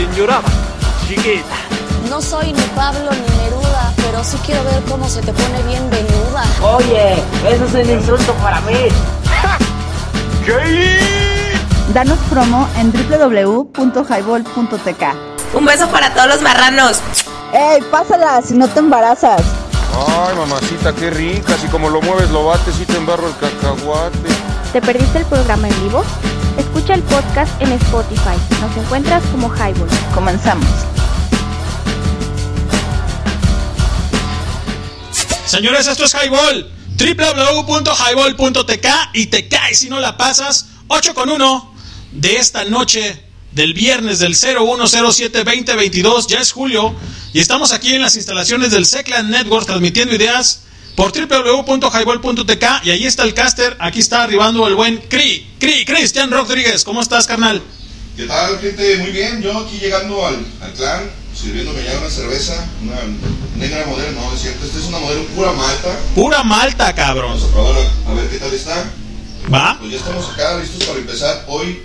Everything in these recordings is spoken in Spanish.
quien lloraba, chiquita. No soy ni Pablo ni Neruda, pero sí quiero ver cómo se te pone bien venuda. Oye, eso es un insulto para mí. Danos promo en www.highball.tk. Un beso para todos los marranos. ¡Ey, pásala si no te embarazas! Ay, mamacita, qué rica. Si como lo mueves, lo bates y te embarro el cacahuate. ¿Te perdiste el programa en vivo? Escucha el podcast en Spotify. Nos encuentras como Highball. Comenzamos. Señores, esto es Highball. www.highball.tk y te caes si no la pasas. 8 con 1 de esta noche del viernes del 0107-2022. Ya es julio y estamos aquí en las instalaciones del Seclan Network transmitiendo ideas por www.highball.tk y ahí está el caster. Aquí está arribando el buen Cri, Cri, Cristian Rodríguez. ¿Cómo estás, carnal? ¿Qué tal, gente? Muy bien. Yo aquí llegando al, al clan, sirviéndome ya una cerveza, una negra modelo, no, es cierto. Esta es una modelo pura malta. Pura malta, cabrón. Vamos a probarla a ver qué tal está. ¿Va? Pues ya estamos acá listos para empezar hoy,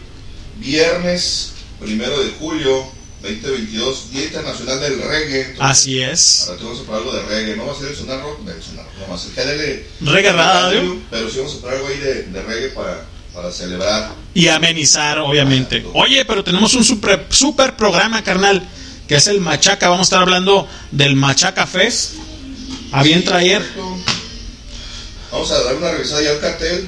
viernes primero de julio 2022, Día Internacional del Reggae. Entonces, Así es. Ahora te vamos a probar algo de reggae. No va a ser el sonar rock, el sonar rock, no va a ser GDL. Reggae radio. Pero sí vamos a probar algo ahí de, de reggae para, para celebrar. Y amenizar, obviamente. Oye, pero tenemos un super, super programa, carnal, que es el Machaca. Vamos a estar hablando del Machaca Fest. A bien Sí, traer. correcto. Vamos a dar una revisada ya al cartel,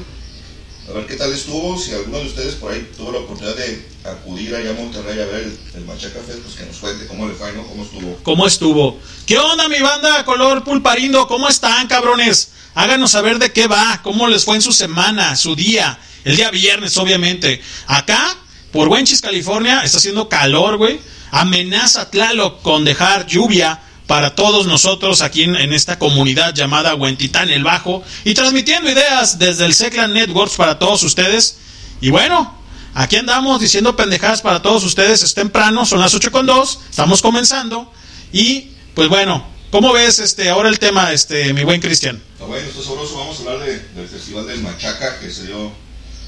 a ver qué tal estuvo. Si alguno de ustedes por ahí tuvo la oportunidad de acudir allá a Monterrey a ver el, el Machaca Fest, pues que nos cuente cómo le fue, ¿no? Cómo estuvo. ¿Cómo estuvo? ¿Qué onda, mi banda color pulparindo? ¿Cómo están, cabrones? Háganos saber de qué va, cómo les fue en su semana, su día, el día viernes, obviamente. Acá, por Wenchis, California, está haciendo calor, güey. Amenaza Tlaloc con dejar lluvia para todos nosotros aquí en, en esta comunidad llamada Huentitán el Bajo y transmitiendo ideas desde el Seclan Networks para todos ustedes. Y bueno, aquí andamos diciendo pendejadas para todos ustedes. Es temprano, son las 8 con 2, estamos comenzando. Y pues bueno, ¿cómo ves este ahora el tema, este mi buen Cristian? Está bueno, está sabroso. Vamos a hablar de- del Festival del Machaca que se dio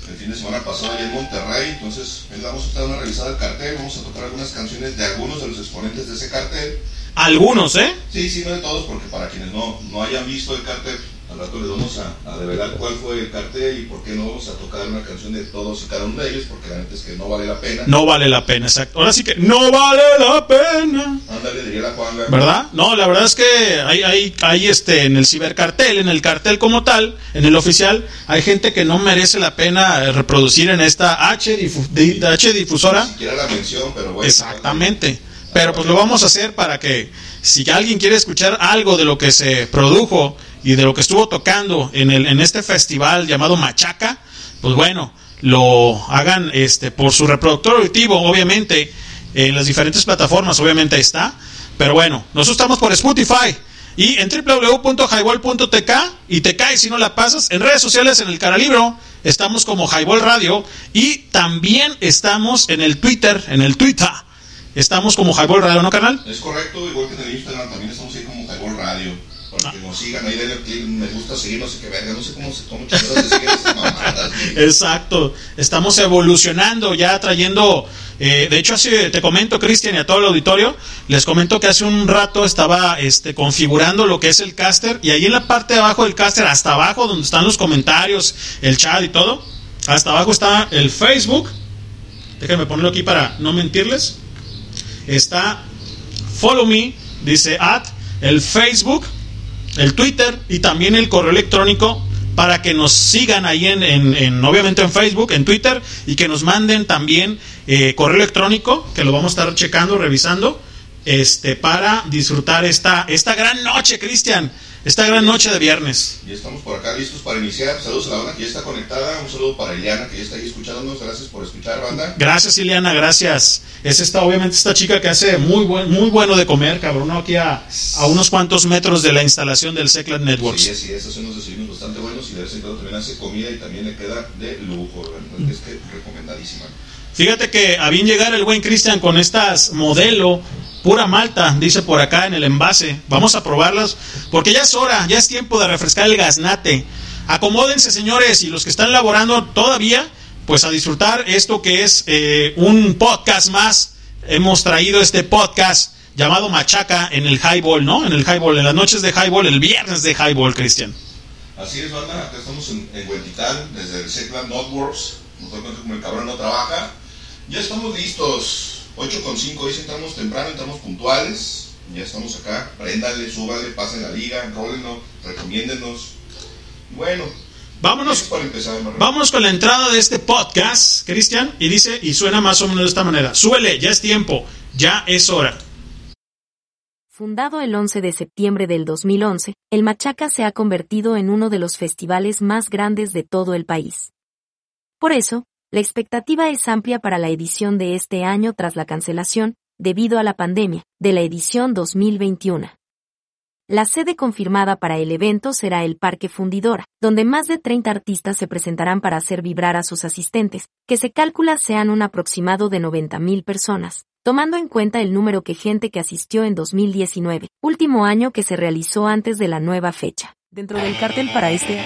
el fin de semana pasado allá en Monterrey. Entonces, vamos a dar una revisada al cartel. Vamos a tocar algunas canciones de algunos de los exponentes de ese cartel. Algunos, ¿eh? Sí, sí, no de todos, porque para quienes no, no hayan visto el cartel, al rato les vamos a, a develar cuál fue el cartel y por qué no vamos a tocar una canción de todos y cada uno de ellos, porque la neta es que no vale la pena. No vale la pena, exacto. Ahora sí que no vale la pena. Ándale, diría la Juanga. ¿Verdad? No, la verdad es que hay, hay, hay este, en el cibercartel, en el cartel como tal, en el oficial, hay gente que no merece la pena eh, reproducir en esta H, difu- di- H difusora. Ni siquiera la mención, pero bueno. Exactamente. Pero pues lo vamos a hacer para que si alguien quiere escuchar algo de lo que se produjo y de lo que estuvo tocando en, el, en este festival llamado Machaca, pues bueno, lo hagan este por su reproductor auditivo, obviamente, en las diferentes plataformas, obviamente está. Pero bueno, nosotros estamos por Spotify y en www.highball.tk y te caes si no la pasas. En redes sociales, en el Caralibro, estamos como Highball Radio y también estamos en el Twitter, en el Twitter. Estamos como Highball Radio, ¿no, canal? Es correcto, igual que en el Instagram también estamos ahí como Highball Radio. Para que nos sigan, ahí denle me gusta seguir, no sé qué verga, no sé cómo se cómo siguen mamadas. güey. Exacto. Estamos evolucionando, ya trayendo. eh, de hecho, así te comento, Cristian, y a todo el auditorio, les comento que hace un rato estaba este, configurando lo que es el caster, y ahí en la parte de abajo del caster, hasta abajo, donde están los comentarios, el chat y todo, hasta abajo está el Facebook. Déjenme ponerlo aquí para no mentirles. Está Follow Me, dice at el Facebook, el Twitter y también el correo electrónico para que nos sigan ahí en, en- en, obviamente en Facebook, en Twitter y que nos manden también eh, correo electrónico que lo vamos a estar checando, revisando, este para disfrutar esta esta gran noche, Cristian, esta gran noche de viernes. Ya estamos por acá listos para iniciar. Saludos a la banda que ya está conectada. Un saludo para Eliana que ya está ahí escuchándonos. Gracias por escuchar, banda. Gracias, Ileana, gracias. Es esta, obviamente, esta chica que hace muy buen, muy bueno de comer, cabrón, aquí a, a unos cuantos metros de la instalación del Secret Networks. Sí, sí, esos son unos desayunos bastante buenos y de vez en cuando también hace comida y también le queda de lujo. verdad Es que recomendadísima. Fíjate que a bien llegar el buen Cristian con estas modelo pura malta, dice por acá en el envase. Vamos a probarlas porque ya es hora, ya es tiempo de refrescar el gaznate. Acomódense, señores, y los que están laborando todavía, pues a disfrutar esto que es eh, un podcast más hemos traído este podcast llamado Machaca en el Highball, ¿no? En el Highball, en las noches de Highball, el viernes de Highball, Cristian. Así es, banda. Acá estamos en, en desde el Seclan Notworks. Nos doy cuenta como el cabrón no trabaja. Ya estamos listos. 8 con 5. Hoy sí entramos temprano, entramos puntuales. Ya estamos acá. Préndale, súbale, pasen la liga, enrólenlo, recomiéndenos. Bueno, Vámonos, para empezar, vámonos con la entrada de este podcast, Cristian, y dice, y suena más o menos de esta manera. Súbele, ya es tiempo, ya es hora. Fundado el 11 de septiembre del 2011, el Machaca se ha convertido en uno de los festivales más grandes de todo el país. Por eso, la expectativa es amplia para la edición de este año tras la cancelación, debido a la pandemia, de la edición 2021. La sede confirmada para el evento será el Parque Fundidora, donde más de 30 artistas se presentarán para hacer vibrar a sus asistentes, que se calcula sean un aproximado de 90.000 personas, tomando en cuenta el número de gente que asistió en 2019, último año que se realizó antes de la nueva fecha. Dentro del cartel para este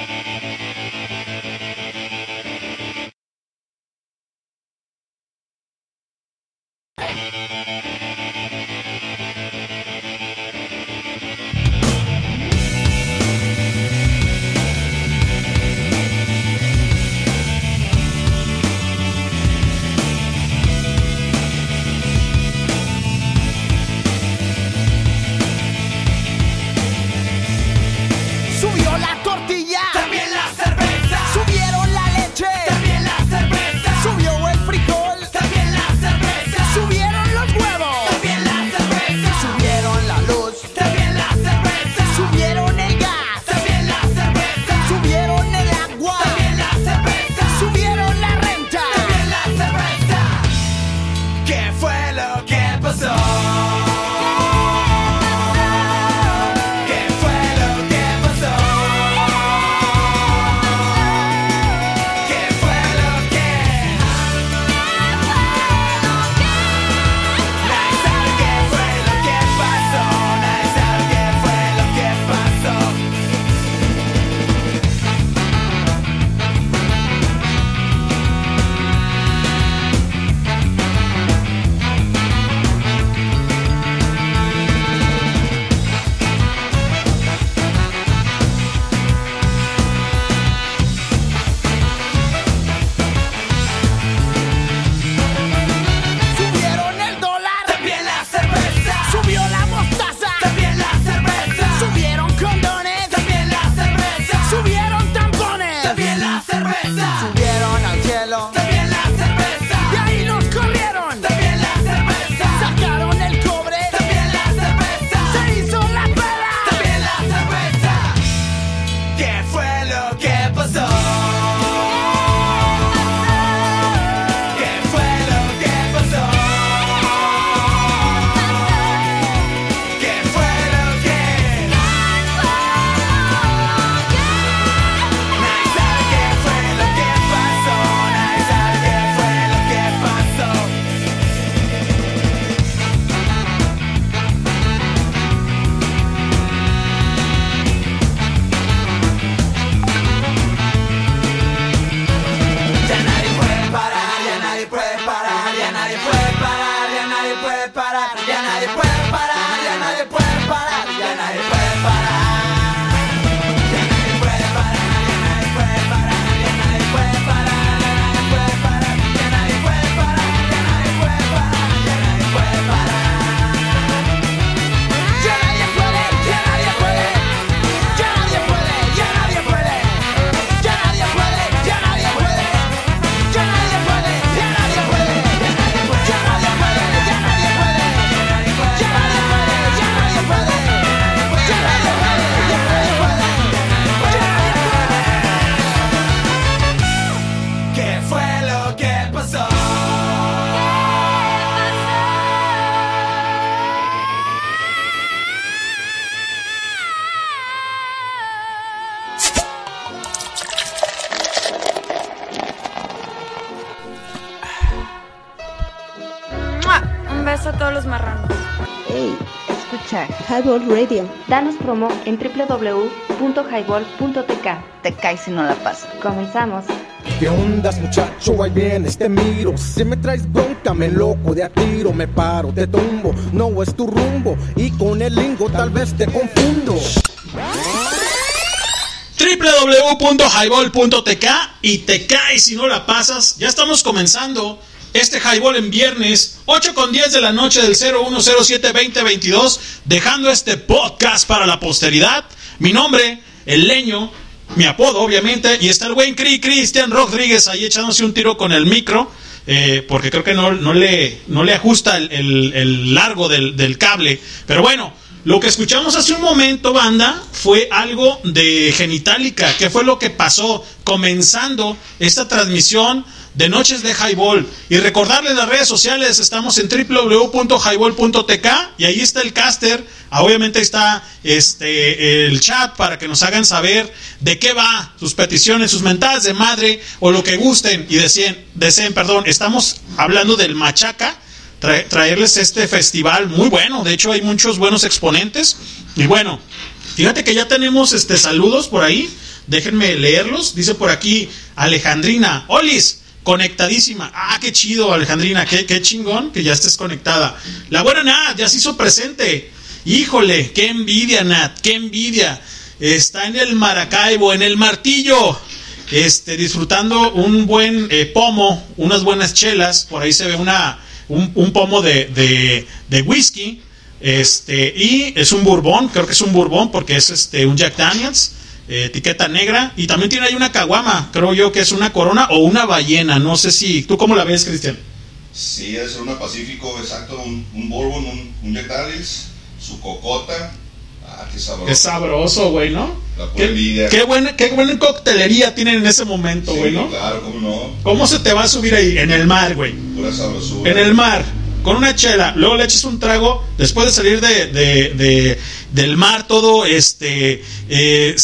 Highball Radio. Danos promo en www.highball.tk. Te caes si no la pasas. Comenzamos. ¿Qué ondas, muchacho? Ahí vienes, te miro. Si me traes bronca, me loco de a tiro. Me paro, te tumbo, no es tu rumbo. Y con el lingo tal vez te confundo. www.highball.tk y te caes si no la pasas. Ya estamos comenzando este Highball en viernes, 8 con 10 de la noche del 0107-2022, dejando este podcast para la posteridad. Mi nombre, el leño, mi apodo obviamente, y está el buen Cri Cristian Rodríguez ahí echándose un tiro con el micro. eh, porque creo que no, le, no le ajusta el, el- largo del, del cable. Pero bueno, lo que escuchamos hace un momento, banda, fue algo de Genitalica. ¿Qué fue lo que pasó comenzando esta transmisión de Noches de Highball? Y recordarles las redes sociales, estamos en www.highball.tk y ahí está el caster. Ah, Obviamente está este, el chat para que nos hagan saber de qué va sus peticiones, sus mentadas de madre o lo que gusten y deseen, deseen perdón. Estamos hablando del Machaca trae- traerles este festival muy bueno. De hecho, hay muchos buenos exponentes. Y bueno, fíjate que ya tenemos este saludos por ahí. Déjenme leerlos. Dice por aquí Alejandrina. Olis, conectadísima. Ah, qué chido, Alejandrina. Qué, qué chingón que ya estés conectada. La buena Nat ya se hizo presente. Híjole, qué envidia, Nat. Qué envidia. Está en el Maracaibo, en el Martillo este, disfrutando un buen eh, pomo, unas buenas chelas, por ahí se ve una, un, un pomo de, de, de whisky, este, y es un bourbon, creo que es un bourbon porque es este, un Jack Daniels, eh, etiqueta negra, y también tiene ahí una caguama, creo yo que es una corona o una ballena, no sé si, ¿tú cómo la ves, Cristian? Sí, es una Pacífico, exacto, un, un Bourbon, un, un Daniels, su cocota. Ah, qué sabroso. Es sabroso, güey, ¿no? La pura Qué, qué buena, qué buena coctelería tienen en ese momento, Sí, güey, ¿no? claro, cómo no. ¿Cómo se te va a subir ahí? En el mar, güey. Pura sabrosura. en el mar, con una chela, luego le echas un trago, después de salir de, de- de- del mar todo, este, eh,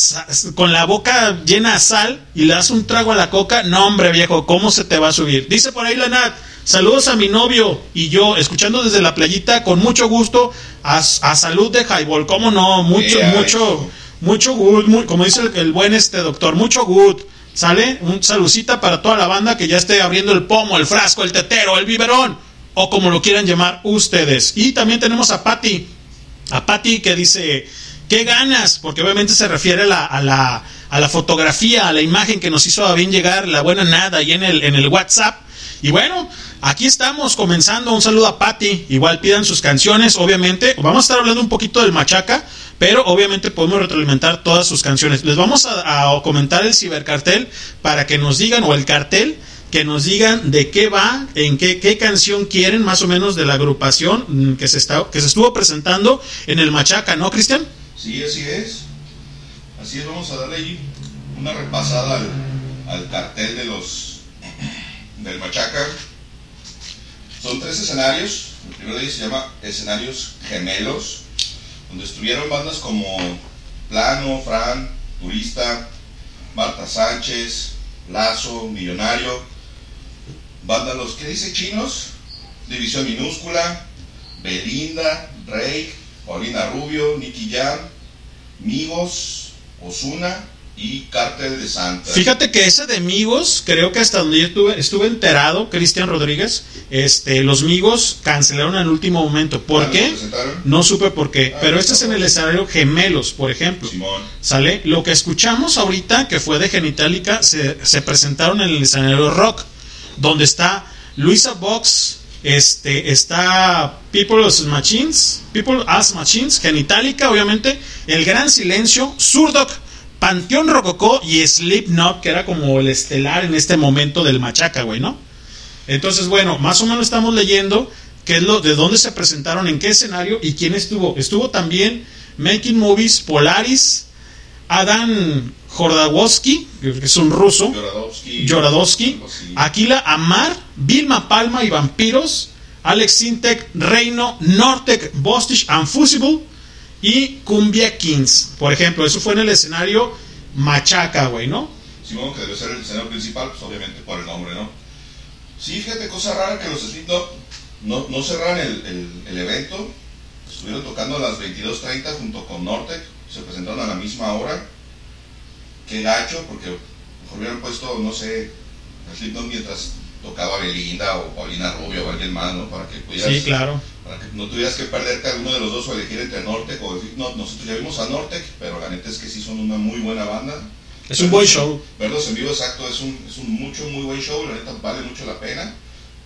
con la boca llena de sal y le das un trago a la coca, no hombre viejo, ¿cómo se te va a subir? Dice por ahí la Nat, saludos a mi novio y yo, escuchando desde la playita, con mucho gusto, a, a salud de highball, ¿cómo no? Mucho, Yeah, mucho, mucho good, como dice el, el buen este doctor, mucho good. ¿Sale? Un salucita para toda la banda que ya esté abriendo el pomo, el frasco, el tetero, el biberón, o como lo quieran llamar ustedes. Y también tenemos a Patty, a Patty que dice, ¿qué ganas? Porque obviamente se refiere a la, a la, a la fotografía, a la imagen que nos hizo a bien llegar la buena nada ahí en el, en el WhatsApp. Y bueno, aquí estamos comenzando. Un saludo a Patty. Igual pidan sus canciones, obviamente. Vamos a estar hablando un poquito del Machaca, pero obviamente podemos retroalimentar todas sus canciones. Les vamos a comentar el cibercartel para que nos digan, o el cartel, que nos digan de qué va, en qué, qué canción quieren, más o menos de la agrupación mm, que se, está, que se estuvo presentando en el Machaca, ¿no, Cristian? Sí, así es. Así es, vamos a darle ahí una repasada al, al cartel de los del Machaca. Son tres escenarios. El primero de ellos se llama Escenarios Gemelos, donde estuvieron bandas como Plano, Fran, Turista, Marta Sánchez, Lazo, Millonario, banda Los que dice chinos, División Minúscula, Belinda, Rey, Paulina Rubio, Nicky Jam, Migos, Osuna y Cártel de Santa. Fíjate que ese de Migos, creo que hasta donde yo estuve, estuve enterado, Cristian Rodríguez, este, los Migos cancelaron en el último momento. ¿Por ¿Cuándo qué? No supe por qué. Ah, Pero este es en el escenario Gemelos, por ejemplo. Simón. ¿Sale? Lo que escuchamos ahorita, que fue de Genitalica, se, se presentaron en el escenario rock, donde está Luisa Box, este, está People as Machines, People as Machines, Genitalica, obviamente, El Gran Silencio, Surdoc, Panteón Rococó y Slipknot, que era como el estelar en este momento del machaca, güey, ¿no? Entonces, bueno, más o menos estamos leyendo qué es lo, de dónde se presentaron, en qué escenario y quién estuvo. Estuvo también Making Movies Polaris, Adam Jordawowski, que es un ruso, Yoradowski. Aquila Amar, Vilma Palma y Vampiros, Alex Sintek, Reino, Nortec, Bostich, Unfusible y Cumbia Kings. Por ejemplo, eso fue en el escenario Machaca, güey, ¿no? Simón, que debe ser el escenario principal, pues obviamente por el nombre, ¿no? Sí, fíjate, cosa rara que los Slipknot no, no cerraron el, el, el evento. Estuvieron tocando a las 22.30 junto con Nortec. Se presentaron a la misma hora. Qué gacho, porque mejor hubieran puesto, no sé, Slipknot mientras tocaba Belinda o Paulina Rubio o alguien más, ¿no? Para que pudieras... Sí, claro. Para que no tuvieras que perderte a alguno de los dos o elegir entre Nortec o Slipknot. Nosotros ya vimos a Nortec, pero la neta es que sí son una muy buena banda. Es un buen show. Verlos en vivo, exacto, es un, es un mucho, muy buen show, la neta vale mucho la pena.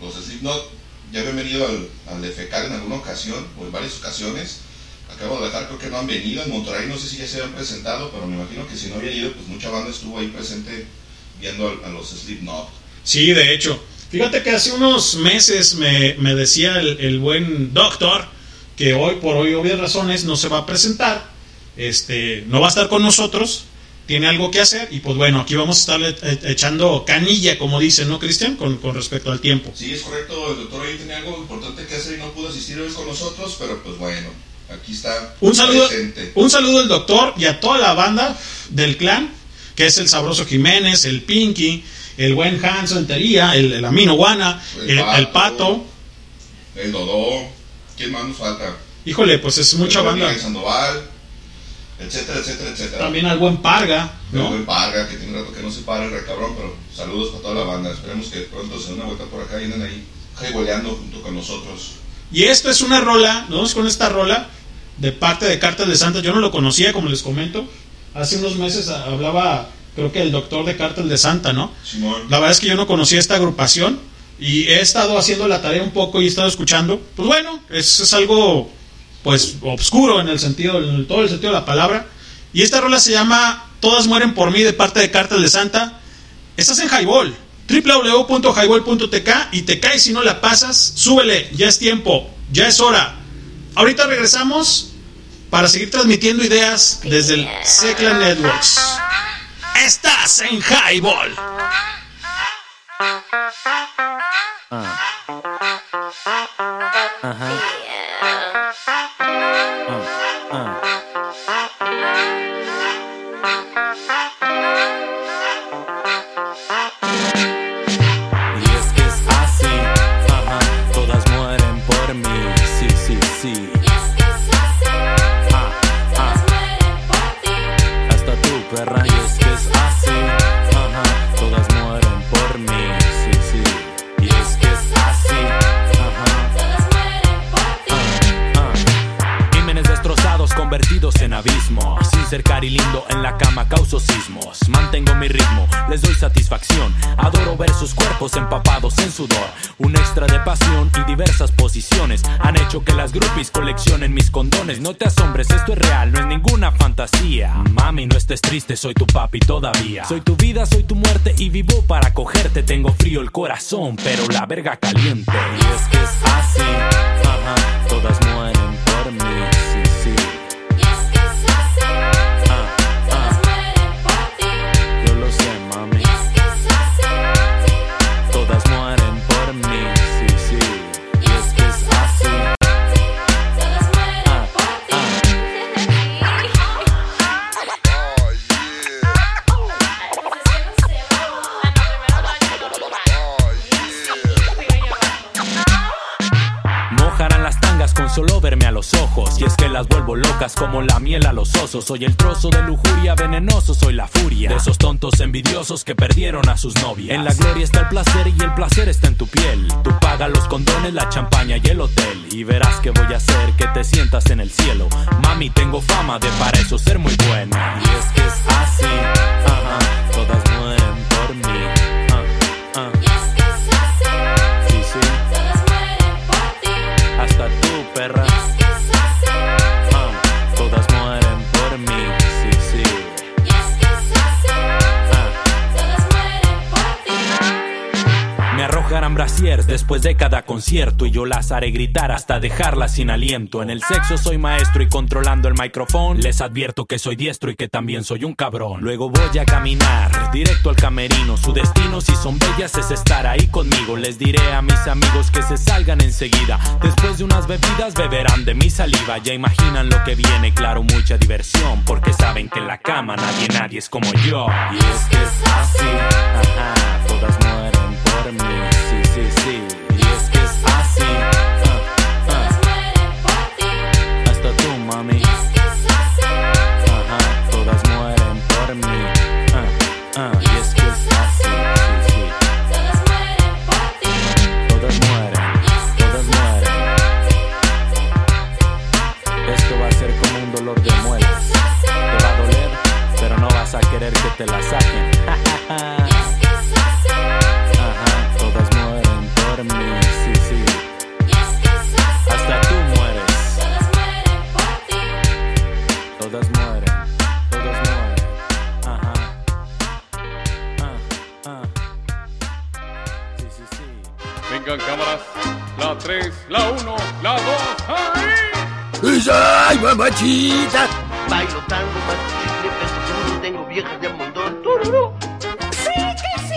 Los Slipknot ya habían venido al, al de Fecal en alguna ocasión, o en varias ocasiones. Acabo de dejar, creo que no han venido. En Monterrey no sé si ya se habían presentado, pero me imagino que si no habían ido, pues mucha banda estuvo ahí presente viendo a, a los Slipknot. Sí, de hecho. Fíjate que hace unos meses me, me decía el, el buen doctor que hoy, por hoy, obvias razones, no se va a presentar. Este, no va a estar con nosotros. Tiene algo que hacer. Y pues bueno, aquí vamos a estarle e- echando canilla, como dicen, ¿no, Cristian? Con, con respecto al tiempo. Sí, es correcto, el doctor ahí tenía algo importante que hacer y no pudo asistir hoy con nosotros, pero pues bueno, aquí está Un saludo, presente. un saludo al doctor y a toda la banda del clan, que es el Sabroso Jiménez, el Pinky, el buen Hans Rentería, el, el Amino Guana, El el, el Pato. El Dodó, ¿quién más nos falta? Híjole, pues es mucha El banda. Sandoval, etcétera, etcétera, etcétera. También al buen Parga, El ¿no? buen Parga, que tiene un rato que no se para el recabrón, pero saludos para toda la banda. Esperemos que pronto se den una vuelta por acá y anden ahí jaiboleando junto con nosotros. Y esto es una rola, ¿no? Es con esta rola de parte de Cartas de Santa. Yo no lo conocía, como les comento. Hace unos meses hablaba, creo que el doctor de Cartas de Santa, ¿no? Simón. La verdad es que yo no conocía esta agrupación y he estado haciendo la tarea un poco y he estado escuchando. Pues bueno, es, es algo pues obscuro en el sentido, en todo el sentido de la palabra. Y esta rola se llama Todas mueren por mí de parte de Cartas de Santa. Estás en Highball, www.highball.tk y te caes si no la pasas, súbele, ya es tiempo, ya es hora. Ahorita regresamos para seguir transmitiendo ideas desde el Secla Networks. Estás en Highball. Y convertidos en abismo. Sin ser cari lindo en la cama causo sismos. Mantengo mi ritmo, les doy satisfacción. Adoro ver sus cuerpos empapados en sudor. Un extra de pasión y diversas posiciones han hecho que las groupies coleccionen mis condones. No te asombres, esto es real, no es ninguna fantasía. Mami, no estés triste, soy tu papi todavía. Soy tu vida, soy tu muerte y vivo para cogerte. Tengo frío el corazón, pero la verga caliente. Y es que es así, ajá, como la miel a los osos. Soy el trozo de lujuria venenoso, soy la furia. De esos tontos envidiosos que perdieron a sus novias. En la gloria está el placer y el placer está en tu piel. Tú pagas los condones, la champaña y el hotel. Y verás que voy a hacer que te sientas en el cielo. Mami, tengo fama de para eso ser muy buena. Y es que es así, ajá. Todas mueren después de cada concierto y yo las haré gritar hasta dejarlas sin aliento. En el sexo soy maestro y controlando el micrófono les advierto que soy diestro y que también soy un cabrón. Luego voy a caminar directo al camerino. Su destino si son bellas es estar ahí conmigo. Les diré a mis amigos que se salgan enseguida. Después de unas bebidas beberán de mi saliva. Ya imaginan lo que viene, claro, mucha diversión. Porque saben que en la cama nadie, nadie es como yo. Y es que es así, ajá, todas mueren por mí. Y es que es así. Uh, uh. por ti. Hasta tú, mami. Y es que es así. Todas mueren por mí. Ah, y es que es así. Todas mueren por ti. Todas mueren. Todas mueren. Esto va a ser como un dolor de muelas. Te va a doler, pero no vas a querer que te la saquen. Vengan cámaras. La 3, la 1, la 2, ¡ahí! ¡Ay, mamachita! Bailo tango, más chicle, peso tengo viejas de montón. ¡Tururú! ¡Sí, que sí!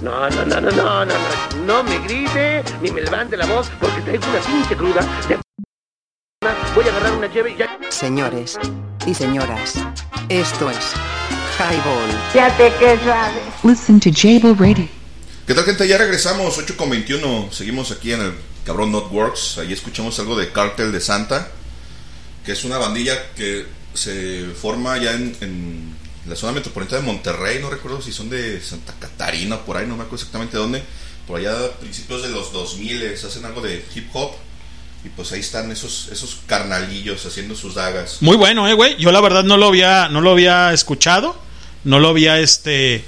No, no, no, no, no, no, no, no me grite ni me levante la voz porque traigo una pinche cruda de Voy a agarrar una llave y ya. Señores y señoras, esto es. Fíjate que suave. Listen to Jable Radio. ¿Qué tal gente? Ya regresamos, 8 con 21. Seguimos aquí en el cabrón Notworks. Ahí escuchamos algo de Cartel de Santa, que es una bandilla que se forma ya en, en la zona metropolitana de Monterrey. No recuerdo si son de Santa Catarina o por ahí, no me acuerdo exactamente de dónde. Por allá a principios de los 2000 hacen algo de hip hop. Y pues ahí están esos, esos carnalillos haciendo sus dagas. Muy bueno, eh, güey. Yo la verdad no lo había, no lo había escuchado, no lo había este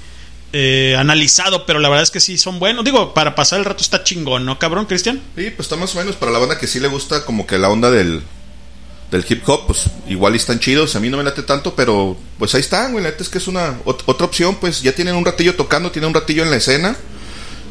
eh, analizado, pero la verdad es que sí son buenos. Digo, para pasar el rato está chingón, ¿no, cabrón, Cristian? Sí, pues está más o menos para la banda que sí le gusta como que la onda del, del hip hop, pues igual están chidos. A mí no me late tanto, pero pues ahí están, güey. La neta es que es una ot- otra opción, pues ya tienen un ratillo tocando, tienen un ratillo en la escena.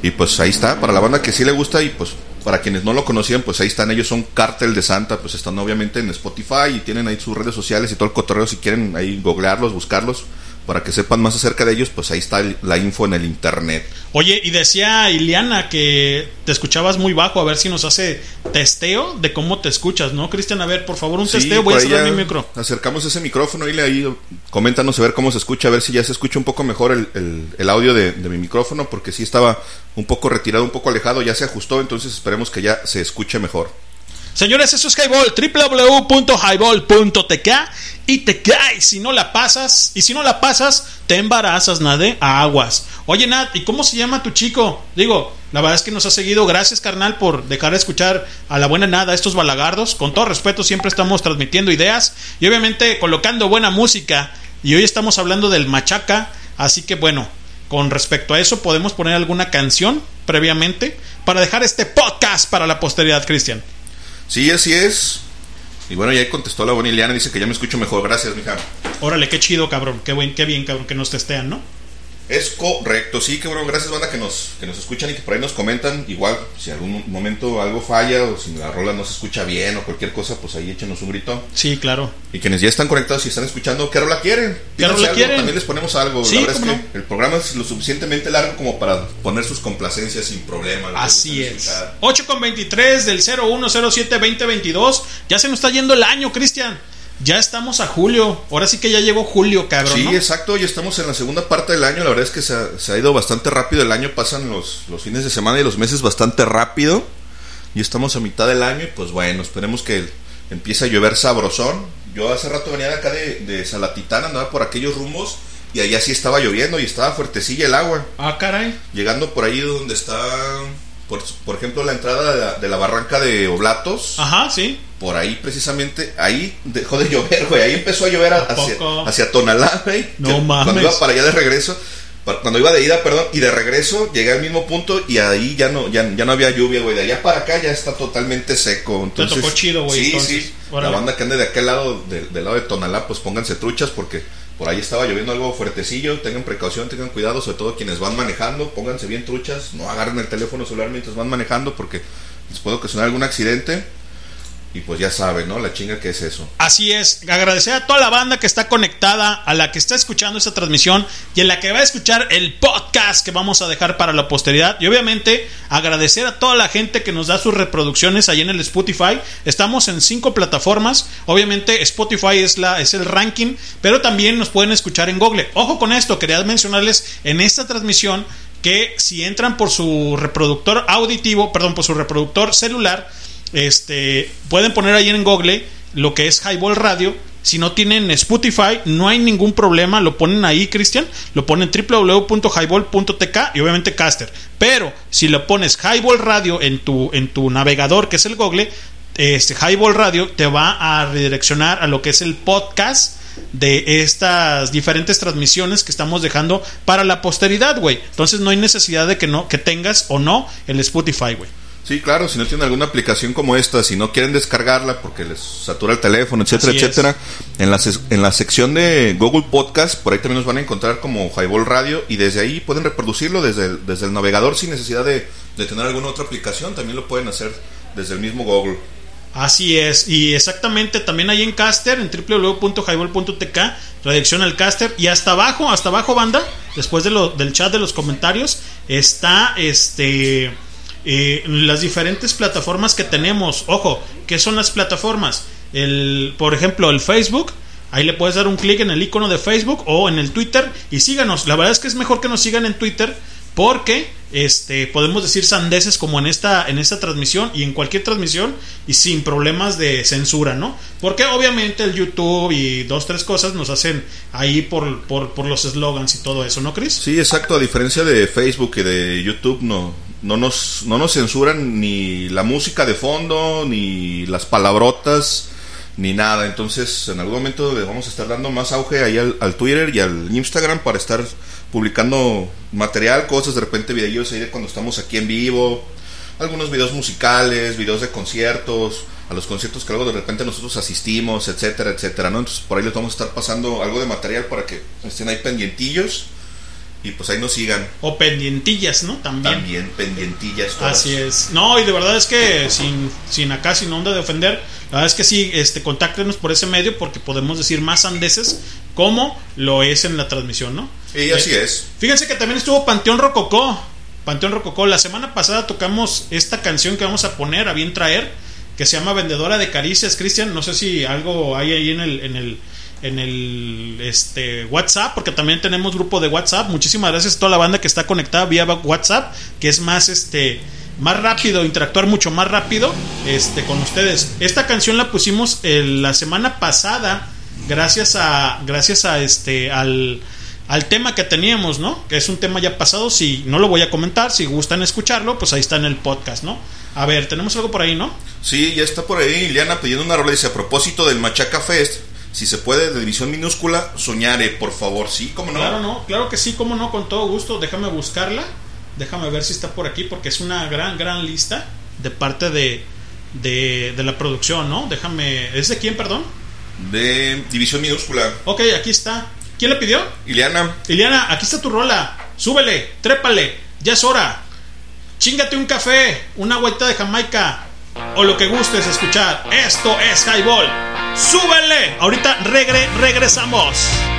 Y pues ahí está, para la banda que sí le gusta y pues para quienes no lo conocían, pues ahí están, ellos son Cártel de Santa, pues están obviamente en Spotify y tienen ahí sus redes sociales y todo el cotorreo, si quieren ahí googlearlos, buscarlos, para que sepan más acerca de ellos, pues ahí está la info en el internet. Oye, y decía Iliana que te escuchabas muy bajo, a ver si nos hace testeo de cómo te escuchas, ¿no, Cristian? A ver, por favor, un Sí, testeo, voy a cerrar mi micro. Acercamos ese micrófono y le ahí coméntanos a ver cómo se escucha, a ver si ya se escucha un poco mejor el, el- el audio de, de mi micrófono, porque sí estaba un poco retirado, un poco alejado, ya se ajustó, entonces esperemos que ya se escuche mejor. Señores, eso es Highball, www.highball.tk y te caes si no la pasas. Y si no la pasas, te embarazas, Nade, a aguas. Oye, Nat, ¿y cómo se llama tu chico? Digo, la verdad es que nos ha seguido. Gracias, carnal, por dejar de escuchar a la buena Nada, estos balagardos. Con todo respeto, siempre estamos transmitiendo ideas y obviamente colocando buena música. Y hoy estamos hablando del machaca. Así que bueno, con respecto a eso, podemos poner alguna canción previamente para dejar este podcast para la posteridad, Cristian. Sí, así es. Y bueno, ya contestó la buena Ileana, dice que ya me escucho mejor, gracias, mija. Órale, qué chido, cabrón. Qué, buen, qué bien, cabrón, que nos testean, ¿no? Es correcto, sí, que bueno, gracias banda que nos, que nos escuchan y que por ahí nos comentan. Igual, si algún momento algo falla o si la rola no se escucha bien o cualquier cosa, pues ahí échenos un grito. Sí, claro. Y quienes ya están conectados y están escuchando, ¿qué rola quieren? ¿Qué rola algo, quieren? También les ponemos algo. Sí, la verdad es que el programa es lo suficientemente largo como para poner sus complacencias sin problema. Así es. escuchar. 8 con 23 del 0107-2022. Ya se nos está yendo el año, Cristian. Ya estamos a julio. Ahora sí que ya llegó julio, cabrón. Sí, ¿no? exacto, ya estamos en la segunda parte del año, la verdad es que se ha, se ha ido bastante rápido el año, pasan los, los fines de semana y los meses bastante rápido, y estamos a mitad del año y pues bueno, esperemos que empiece a llover sabrosón. Yo hace rato venía de acá de, de Salatitán, andaba por aquellos rumbos y allá sí estaba lloviendo y estaba fuertecilla el agua. Ah, caray. Llegando por ahí donde está, por, por ejemplo, la entrada de la, de la barranca de Oblatos. Ajá, sí. Por ahí precisamente, ahí dejó de llover, güey. Ahí empezó a llover a- hacia, hacia Tonalá, güey. No mames. Cuando iba para allá de regreso, cuando iba de ida, perdón, y de regreso llegué al mismo punto y ahí ya no, ya, ya no había lluvia, güey. De allá para acá ya está totalmente seco. Entonces, tocó chido, güey, Sí, entonces. sí. Órale. La banda que ande de aquel lado, de- del lado de Tonalá, pues pónganse truchas porque por ahí estaba lloviendo algo fuertecillo. Tengan precaución, tengan cuidado, sobre todo quienes van manejando. Pónganse bien truchas. No agarren el teléfono celular mientras van manejando porque les puede ocasionar algún accidente. Y pues ya saben, ¿no? La chinga que es eso. Así es, agradecer a toda la banda que está conectada, a la que está escuchando esta transmisión y a la que va a escuchar el podcast que vamos a dejar para la posteridad. Y obviamente agradecer a toda la gente que nos da sus reproducciones ahí en el Spotify. Estamos en cinco plataformas. Obviamente Spotify es, la, es el ranking, pero también nos pueden escuchar en Google. Ojo con esto, quería mencionarles en esta transmisión que si entran por su reproductor auditivo, perdón, por su reproductor celular, este, pueden poner ahí en Google lo que es Highball Radio. Si no tienen Spotify, no hay ningún problema. Lo ponen ahí, Cristian. Lo ponen www.highball.tk y obviamente Caster. Pero si lo pones Highball Radio en tu, en tu navegador, que es el Google, este Highball Radio te va a redireccionar a lo que es el podcast de estas diferentes transmisiones que estamos dejando para la posteridad, güey. Entonces no hay necesidad de que no que tengas o no el Spotify, güey. Sí, claro, si no tienen alguna aplicación como esta, si no quieren descargarla porque les satura el teléfono, etcétera, Así es. etcétera, en la, en la sección de Google Podcast, por ahí también nos van a encontrar como Highball Radio y desde ahí pueden reproducirlo desde el, desde el navegador sin necesidad de, de tener alguna otra aplicación, también lo pueden hacer desde el mismo Google. Así es, y exactamente también ahí en Caster, en www.highball.tk, redirección al Caster, y hasta abajo, hasta abajo, banda, después de lo, del chat de los comentarios, está este eh, las diferentes plataformas que tenemos. Ojo, ¿qué son las plataformas? El, por ejemplo, el Facebook. Ahí le puedes dar un clic en el icono de Facebook o en el Twitter y síganos. La verdad es que es mejor que nos sigan en Twitter porque este podemos decir sandeces como en esta en esta transmisión y en cualquier transmisión y sin problemas de censura, ¿no? Porque obviamente el YouTube y dos tres cosas nos hacen ahí por, por, por los eslogans y todo eso, ¿no, Chris? Sí, exacto, a diferencia de Facebook y de YouTube, no, no, nos, no nos censuran ni la música de fondo, ni las palabrotas, ni nada. Entonces, en algún momento le vamos a estar dando más auge ahí al, Twitter y al Instagram para estar publicando material, cosas, de repente videos ahí de cuando estamos aquí en vivo, algunos videos musicales, videos de conciertos, a los conciertos que luego de repente nosotros asistimos, etcétera, etcétera, ¿no? Entonces por ahí les vamos a estar pasando algo de material para que estén ahí pendientillos y pues ahí nos sigan. O pendientillas, ¿no? También. También pendientillas todas. Así es. No, y de verdad es que sin, sin acá, sin onda de ofender, la verdad es que sí, este, contáctenos por ese medio porque podemos decir más sandeces como lo es en la transmisión, ¿no? Y así Eh, es. Fíjense que también estuvo Panteón Rococó. Panteón Rococó. La semana pasada tocamos esta canción que vamos a poner a bien traer, que se llama Vendedora de Caricias, Cristian. No sé si algo hay ahí en el, en el, en el este, WhatsApp, porque también tenemos grupo de WhatsApp. Muchísimas gracias a toda la banda que está conectada vía WhatsApp, que es más este más rápido, interactuar mucho más rápido este, con ustedes. Esta canción la pusimos eh, la semana pasada gracias a gracias a este al al tema que teníamos, ¿no? Que es un tema ya pasado, si no lo voy a comentar, si gustan escucharlo, pues ahí está en el podcast, ¿no? A ver, tenemos algo por ahí, ¿no? Sí, ya está por ahí Ileana pidiendo una rola. Dice, a propósito del Machaca Fest, si se puede, de división minúscula, soñare, por favor. Sí, cómo no. Claro, no, claro que sí, cómo no, con todo gusto. Déjame buscarla. Déjame ver si está por aquí, porque es una gran, gran lista de parte de, de, de la producción, ¿no? Déjame. ¿Es de quién, perdón? De división minúscula. Ok, aquí está. ¿Quién le pidió? Ileana. Iliana, aquí está tu rola. Súbele, trépale, ya es hora. Chingate un café, una agüita de Jamaica o lo que gustes escuchar. Esto es Highball. Súbele. Ahorita regre, regresamos.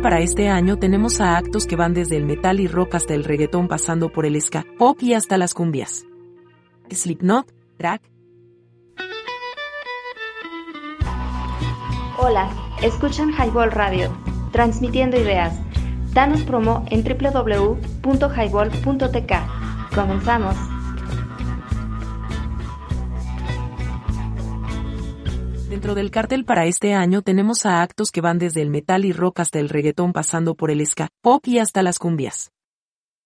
Para este año tenemos a actos que van desde el metal y rock hasta el reggaetón pasando por el ska, pop y hasta las cumbias. Slipknot, Drag. Hola, escuchan Highball Radio, transmitiendo ideas. Danos promo en www.highball.tk. Comenzamos. Dentro del cartel para este año tenemos a actos que van desde el metal y rock hasta el reggaetón pasando por el ska, pop y hasta las cumbias.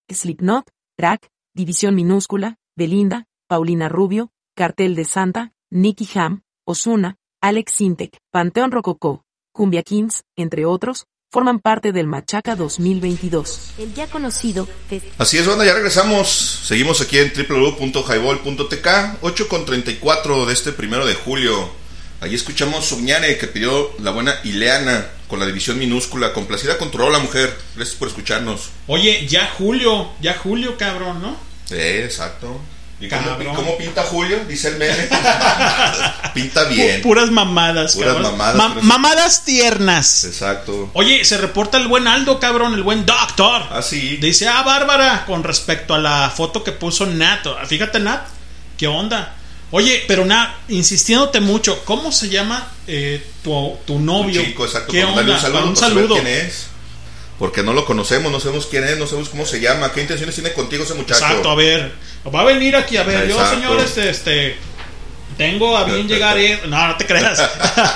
Slipknot, Drag, División Minúscula, Belinda, Paulina Rubio, Cartel de Santa, Nicky Ham, Osuna, Alex Sintek, Panteón Rococó, Cumbia Kings, entre otros, forman parte del Machaca 2022. El ya conocido Así es, banda, ya regresamos. Seguimos aquí en www.highball.tk, 8 con 34 de este primero de julio. Allí escuchamos Soñare que pidió la buena Ileana con la división minúscula, complacida con tu la mujer. Gracias por escucharnos. Oye, ya Julio, ya Julio, cabrón, ¿no? Sí, exacto. ¿Y cómo, y cómo pinta Julio? Dice el meme. pinta bien. Pu- Puras mamadas, Puras cabrón. mamadas, Ma- mamadas tiernas. Exacto. Oye, se reporta el buen Aldo, cabrón, el buen doctor. Ah, sí. Dice, ah, Bárbara, con respecto a la foto que puso Nat. Fíjate, Nat, ¿qué onda? Oye, pero Nat, insistiéndote mucho, ¿cómo se llama eh, tu, tu novio? Un chico, exacto. ¿Qué onda? un saludo. Un saber saludo. quién es. Porque no lo conocemos, no sabemos quién es, no sabemos cómo se llama, qué intenciones tiene contigo ese muchacho. Exacto, a ver. Va a venir aquí, a ver. Yo, señores, este. Tengo a bien llegar. eh, No, no te creas.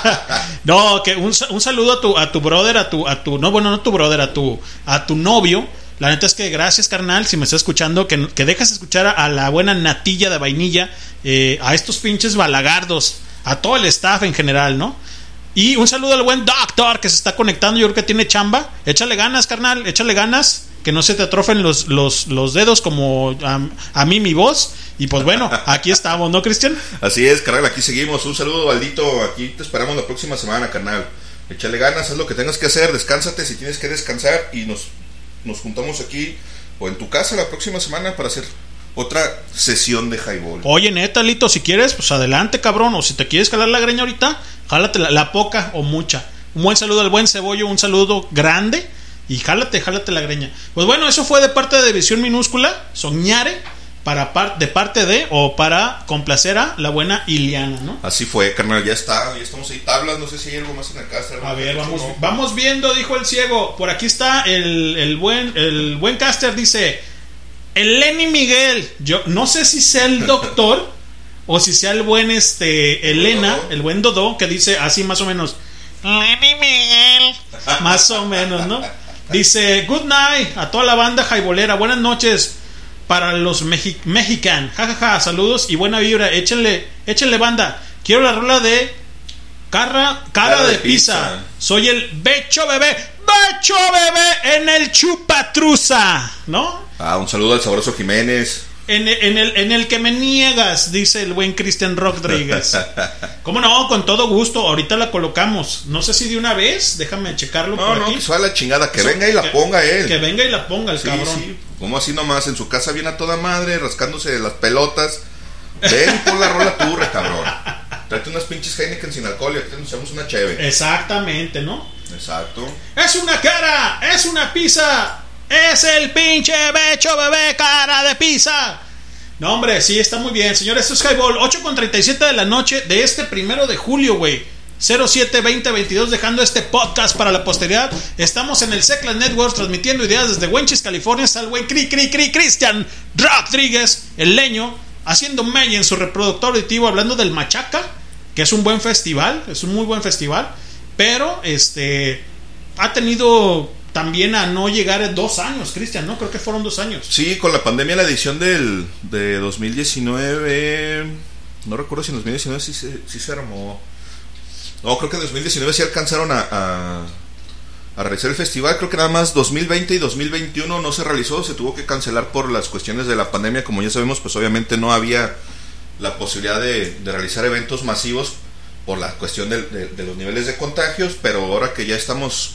no, que un, un saludo a tu, a tu brother, a tu, a tu. No, bueno, no tu brother, a tu, a tu novio. La neta es que gracias, carnal, si me estás escuchando, que, que dejas escuchar a, a la buena natilla de vainilla, eh, a estos pinches balagardos, a todo el staff en general, ¿no? Y un saludo al buen doctor que se está conectando, yo creo que tiene chamba. Échale ganas, carnal, échale ganas. Que no se te atrofen los, los, los dedos como a, a mí mi voz. Y pues bueno, aquí estamos, ¿no, Cristian? Así es, carnal, aquí seguimos. Un saludo, Valdito. Aquí te esperamos la próxima semana, carnal. Échale ganas, haz lo que tengas que hacer, descánsate si tienes que descansar y nos, nos juntamos aquí o en tu casa la próxima semana para hacer otra sesión de highball. Oye, neta, Lito, si quieres, pues adelante, cabrón. O si te quieres calar la greña ahorita, jálate la, poca o mucha. Un buen saludo al buen cebollo, un saludo grande. Y jálate, jálate la greña. Pues bueno, eso fue de parte de División Minúscula, Soñare, para par- de parte de o para complacer a la buena Iliana, ¿no? Así fue, carnal, ya está, ya estamos ahí tablas, no sé si hay algo más en el caster. A ver, vamos, No. vamos viendo, dijo el ciego. Por aquí está el, el buen el buen caster, dice el Lenny Miguel. Yo no sé si sea el doctor o si sea el buen este Elena, el buen Dodo, que dice así más o menos. Lenny Miguel. Más o menos, ¿no? Dice, good night a toda la banda jaibolera. Buenas noches para los mexi mexican. Jajaja, saludos y buena vibra. Échenle, échenle banda. Quiero la rola de Cara, cara, Cara de, de pizza. pizza. Soy el Becho Bebé. Becho Bebé en el Chupatruza. ¿No? Ah, un saludo al sabroso Jiménez. En, el- en el, en el que me niegas, dice el buen Cristian Rodríguez. ¿Cómo no? Con todo gusto. Ahorita la colocamos. No sé si de una vez. Déjame checarlo No, por no, aquí. que la chingada, que Eso, venga y la que- ponga él. Que venga y la ponga el Sí, cabrón. sí. Como así nomás, en su casa viene a toda madre, rascándose de las pelotas. Ven y pon la rola turra, cabrón. Trate unas pinches Heineken sin alcohol y aquí nos echamos una cheve. Exactamente, ¿no? Exacto. Es una cara, es una pizza, es el pinche becho bebé cara de pizza. No, hombre, sí, está muy bien, señores. Esto es Highball, 8 con 37 de la noche de este primero de julio, güey. 07 2022 dejando este podcast para la posteridad. Estamos en el Seclas Network transmitiendo ideas desde Wenchis, California. Está el Cri Cri Cri Cristian Rodríguez, el leño, haciendo mella en su reproductor auditivo hablando del Machaca, que es un buen festival, es un muy buen festival, pero este ha tenido también a no llegar dos años, Cristian, ¿no? Creo que fueron dos años. Sí, con la pandemia la edición del, de 2019, no recuerdo si en 2019 sí se, sí se armó. No, creo que en 2019 sí alcanzaron a, a, a realizar el festival. Creo que nada más 2020 y 2021 no se realizó, se tuvo que cancelar por las cuestiones de la pandemia. Como ya sabemos, pues obviamente no había la posibilidad de, de realizar eventos masivos por la cuestión de, de- de los niveles de contagios, pero ahora que ya estamos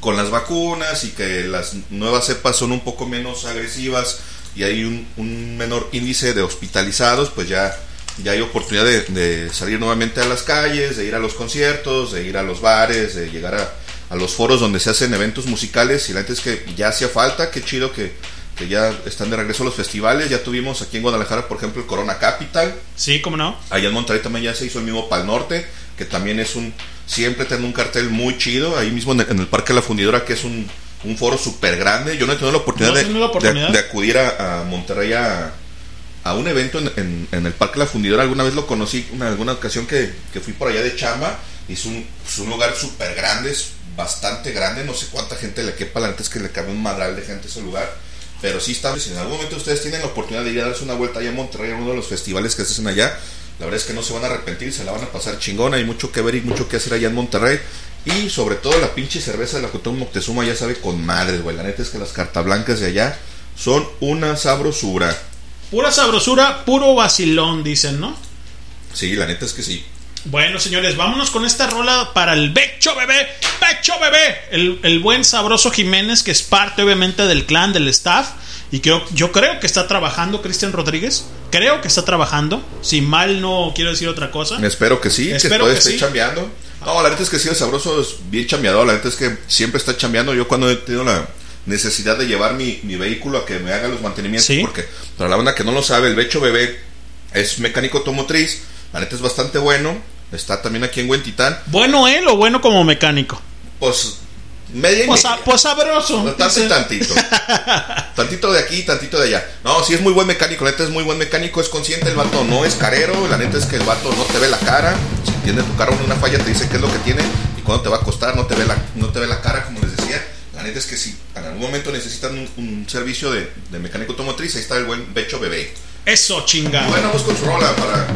con las vacunas y que las nuevas cepas son un poco menos agresivas y hay un, un menor índice de hospitalizados, pues ya ya hay oportunidad de, de salir nuevamente a las calles, de ir a los conciertos, de ir a los bares, de llegar a, a los foros donde se hacen eventos musicales y la neta es que ya hacía falta, qué chido que, que ya están de regreso los festivales, ya tuvimos aquí en Guadalajara por ejemplo el Corona Capital, Sí, ¿cómo no? allá en Monterrey también ya se hizo el mismo Pal Norte, que también es un, siempre tiene un cartel muy chido, ahí mismo en el, en el Parque de la Fundidora que es un, un foro súper grande, yo no he tenido la oportunidad, ¿No has de, tenido la oportunidad? de- de acudir a, a Monterrey a, a un evento en, el Parque la Fundidora. Alguna vez lo conocí, en alguna ocasión que, que fui por allá de chamba. Es un, es un lugar súper grande, es bastante grande. No sé cuánta gente le quepa, la neta es que le cabe un madral de gente a ese lugar. Pero sí está, si en algún momento ustedes tienen la oportunidad de ir a darse una vuelta allá en Monterrey, a uno de los festivales que se hacen allá, la verdad es que no se van a arrepentir, se la van a pasar chingón. Hay mucho que ver y mucho que hacer allá en Monterrey. Y sobre todo la pinche cerveza de la Cotón Moctezuma ya sabe con madres, güey. La neta es que las cartablancas de allá son una sabrosura. Pura sabrosura, puro vacilón, dicen, ¿no? Sí, la neta es que sí. Bueno, señores, vámonos con esta rola para el Becho Bebé. Becho Bebé. El, el buen sabroso Jiménez, que es parte obviamente del clan, del staff. Y creo, yo creo que está trabajando Cristian Rodríguez. Creo que está trabajando. Si mal no quiero decir otra cosa. Espero que sí, Espero que que esté sí. chambeando. No, la neta es que sí, el sabroso es bien chambeador. La neta es que siempre está chambeando. Yo cuando he tenido la necesidad de llevar mi, mi vehículo a que me haga los mantenimientos, Sí. porque para la banda que no lo sabe, el Becho Bebé es mecánico automotriz. La neta es bastante bueno. Está también aquí en Huentitán. ¿Bueno él o bueno como mecánico? Pues media y Pues, media. pues sabroso. Tanto y tantito. tantito de aquí, tantito de allá. No, sí es muy buen mecánico, la neta es muy buen mecánico, es consciente, el vato no es carero, la neta es que el vato no te ve la cara. Si tiene tu carro una falla, te dice qué es lo que tiene y cuándo te va a costar, no te ve la, no te ve la cara, como les neta es que si en algún momento necesitan un, un servicio de, de mecánico automotriz, ahí está el buen Becho Bebé. Eso, chingado. Bueno, vamos con su rola para,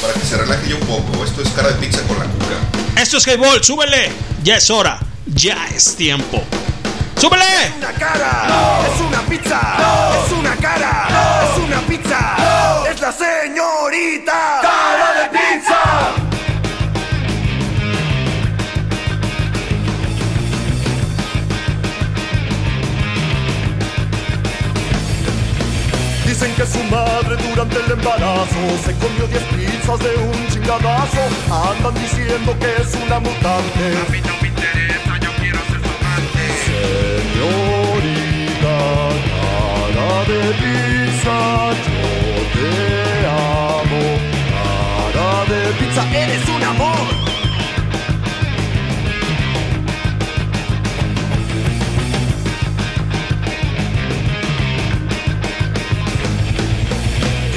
para que se relaje ya un poco. Esto es cara de pizza con la cura. Esto es Highball, súbele. Ya es hora. Ya es tiempo. ¡Súbele! una cara, es una pizza, es una cara, es una pizza, es la señorita cara de pizza. Dicen que su madre durante el embarazo se comió 10 pizzas de un chingadazo. Andan diciendo que es una mutante. A mí no me interesa, yo quiero ser su amante. Señorita, cara de pizza, yo te amo. Cara de pizza, eres un amor.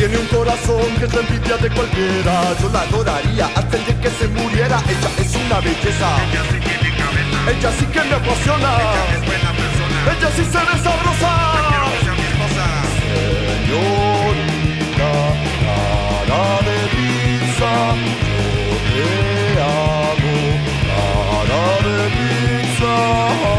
Tiene un corazón que es la envidia de cualquiera. Yo la adoraría hasta el día que se muriera. Ella es una belleza. Ella sí tiene cabeza. Ella sí que me apasiona. Ella es buena persona. Ella sí se ve sabrosa. Señorita, cara de pizza, yo te amo. Cara de pizza.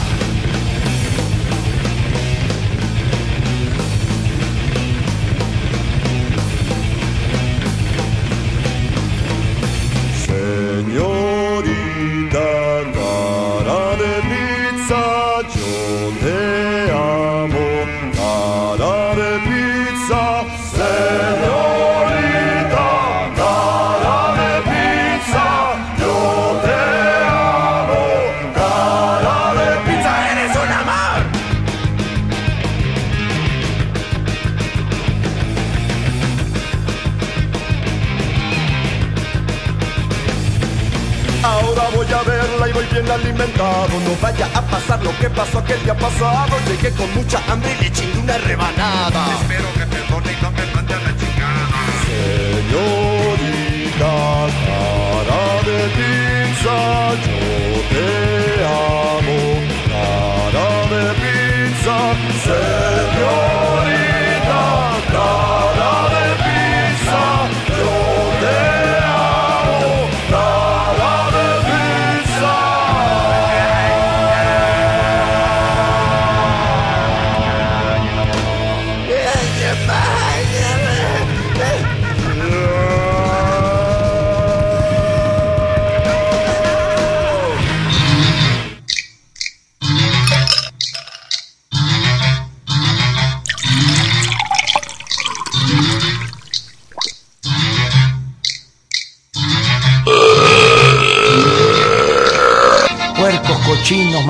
Señorita, cara de pizza, yo te amo. no vaya a pasar lo que pasó aquel día pasado. Llegué con mucha hambre y le una rebanada. Espero que perdone y no me mande a la chingada. Señorita, cara de pizza, yo te amo. Cara de pizza, señor.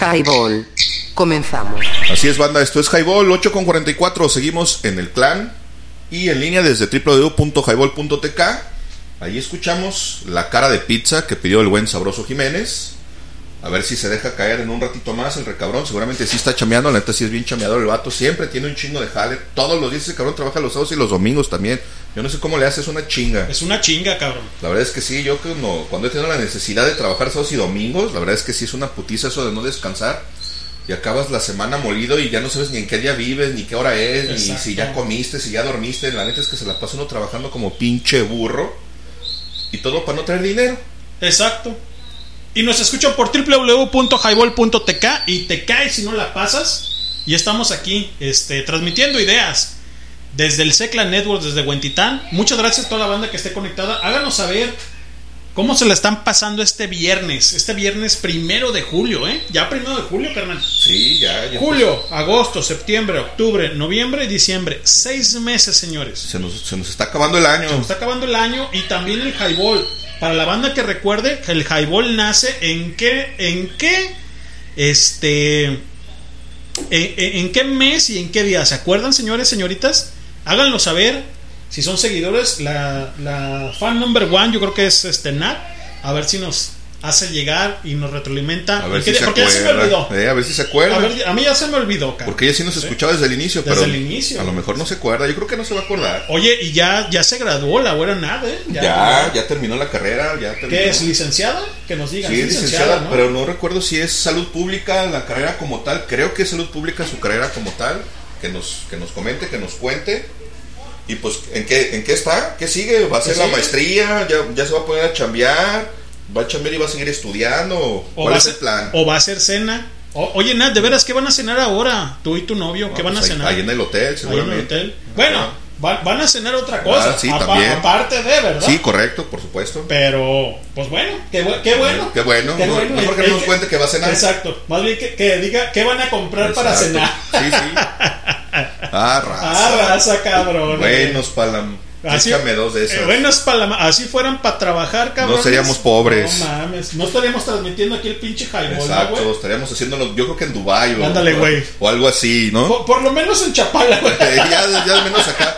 Highball. Comenzamos. Así es, banda, esto es Highball 8 con 44. Seguimos en el clan y en línea desde www.highball.tk. Ahí escuchamos la cara de pizza que pidió el buen sabroso Jiménez. A ver si se deja caer en un ratito más el recabrón. Seguramente sí está chameando. La neta sí es bien chameador el vato. Siempre tiene un chingo de jale. Todos los días ese cabrón trabaja los sábados y los domingos también. Yo no sé cómo le hace, es una chinga. Es una chinga, cabrón. La verdad es que sí, yo cuando, cuando he tenido la necesidad de trabajar sábados y domingos, la verdad es que sí es una putiza eso de no descansar. Y acabas la semana molido y ya no sabes ni en qué día vives, ni qué hora es, ni Exacto. si ya comiste, si ya dormiste. La neta es que se la pasa uno trabajando como pinche burro. Y todo para no traer dinero. Exacto. Y nos escuchan por www.highball.tk y te caes si no la pasas. Y estamos aquí este, transmitiendo ideas desde el Secla Network, desde Huentitán. Muchas gracias a toda la banda que esté conectada. Háganos saber cómo se la están pasando este viernes. Este viernes primero de julio, ¿eh? Ya primero de julio, carnal. Sí, ya. ya Julio, agosto, septiembre, octubre, noviembre y diciembre. Seis meses, señores. Se nos, se nos está acabando el año. Se nos está acabando el año y también el highball. Para la banda que recuerde el highball nace en qué, en qué, este, en- en qué mes y en qué día. ¿Se acuerdan, señores, señoritas? Háganlo saber. Si son seguidores, la, la fan number one, yo creo que es este Nat. A ver si nos hace llegar y nos retroalimenta. A ¿En ver si se Porque ya se me olvidó. acuerda. Eh, a ver si se acuerda. A, ver, a mí ya se me olvidó, cara. Porque ella sí nos escuchaba desde el inicio, Desde pero el inicio. a lo mejor no se acuerda. Yo creo que no se va a acordar. Oye, y ya, ya se graduó la buena Nat, ¿eh? Ya, ya, terminó la carrera, ya terminó. ¿Qué es? ¿Licenciada? Que nos digan. Sí, es licenciada, pero no recuerdo si es salud pública la carrera como tal. Creo que es salud pública su carrera como tal. Que nos, que nos comente, que nos cuente. Y pues, ¿en qué, ¿en qué está? ¿Qué sigue? ¿Va a hacer ¿Qué la maestría? ¿Ya, ¿Ya se va a poner a chambear? ¿Va a chambear y va a seguir estudiando? O ¿Cuál es ser, el plan? o va a ser cena. O- oye, Nat, ¿de veras qué van a cenar ahora? Tú y tu novio, ¿qué No, van pues a ahí- cenar? ahí en el hotel, Ahí en el seguramente. hotel. Bueno, va- van a cenar otra cosa. Ah, sí. Aparte de, ¿verdad? Sí, correcto, por supuesto. Pero, pues bueno, qué, bu- qué bueno. Qué bueno. Qué No- bueno. mejor que Eh, no nos cuente que va a cenar. Exacto. Más bien que, que diga qué van a comprar para cenar. Sí, sí. Ah, raza. Ah, raza, cabrón. Buenos palam. Así- Échame dos de esas. Eh, para así fueran para trabajar, cabrón. No seríamos pobres. No mames, no estaríamos transmitiendo aquí el pinche highball, ¿no, Exacto, güey? estaríamos haciéndolo, yo creo que en Dubai o, Ándale, o- güey. o algo así, ¿no? Por, por lo menos en Chapala, güey. ya, ya menos acá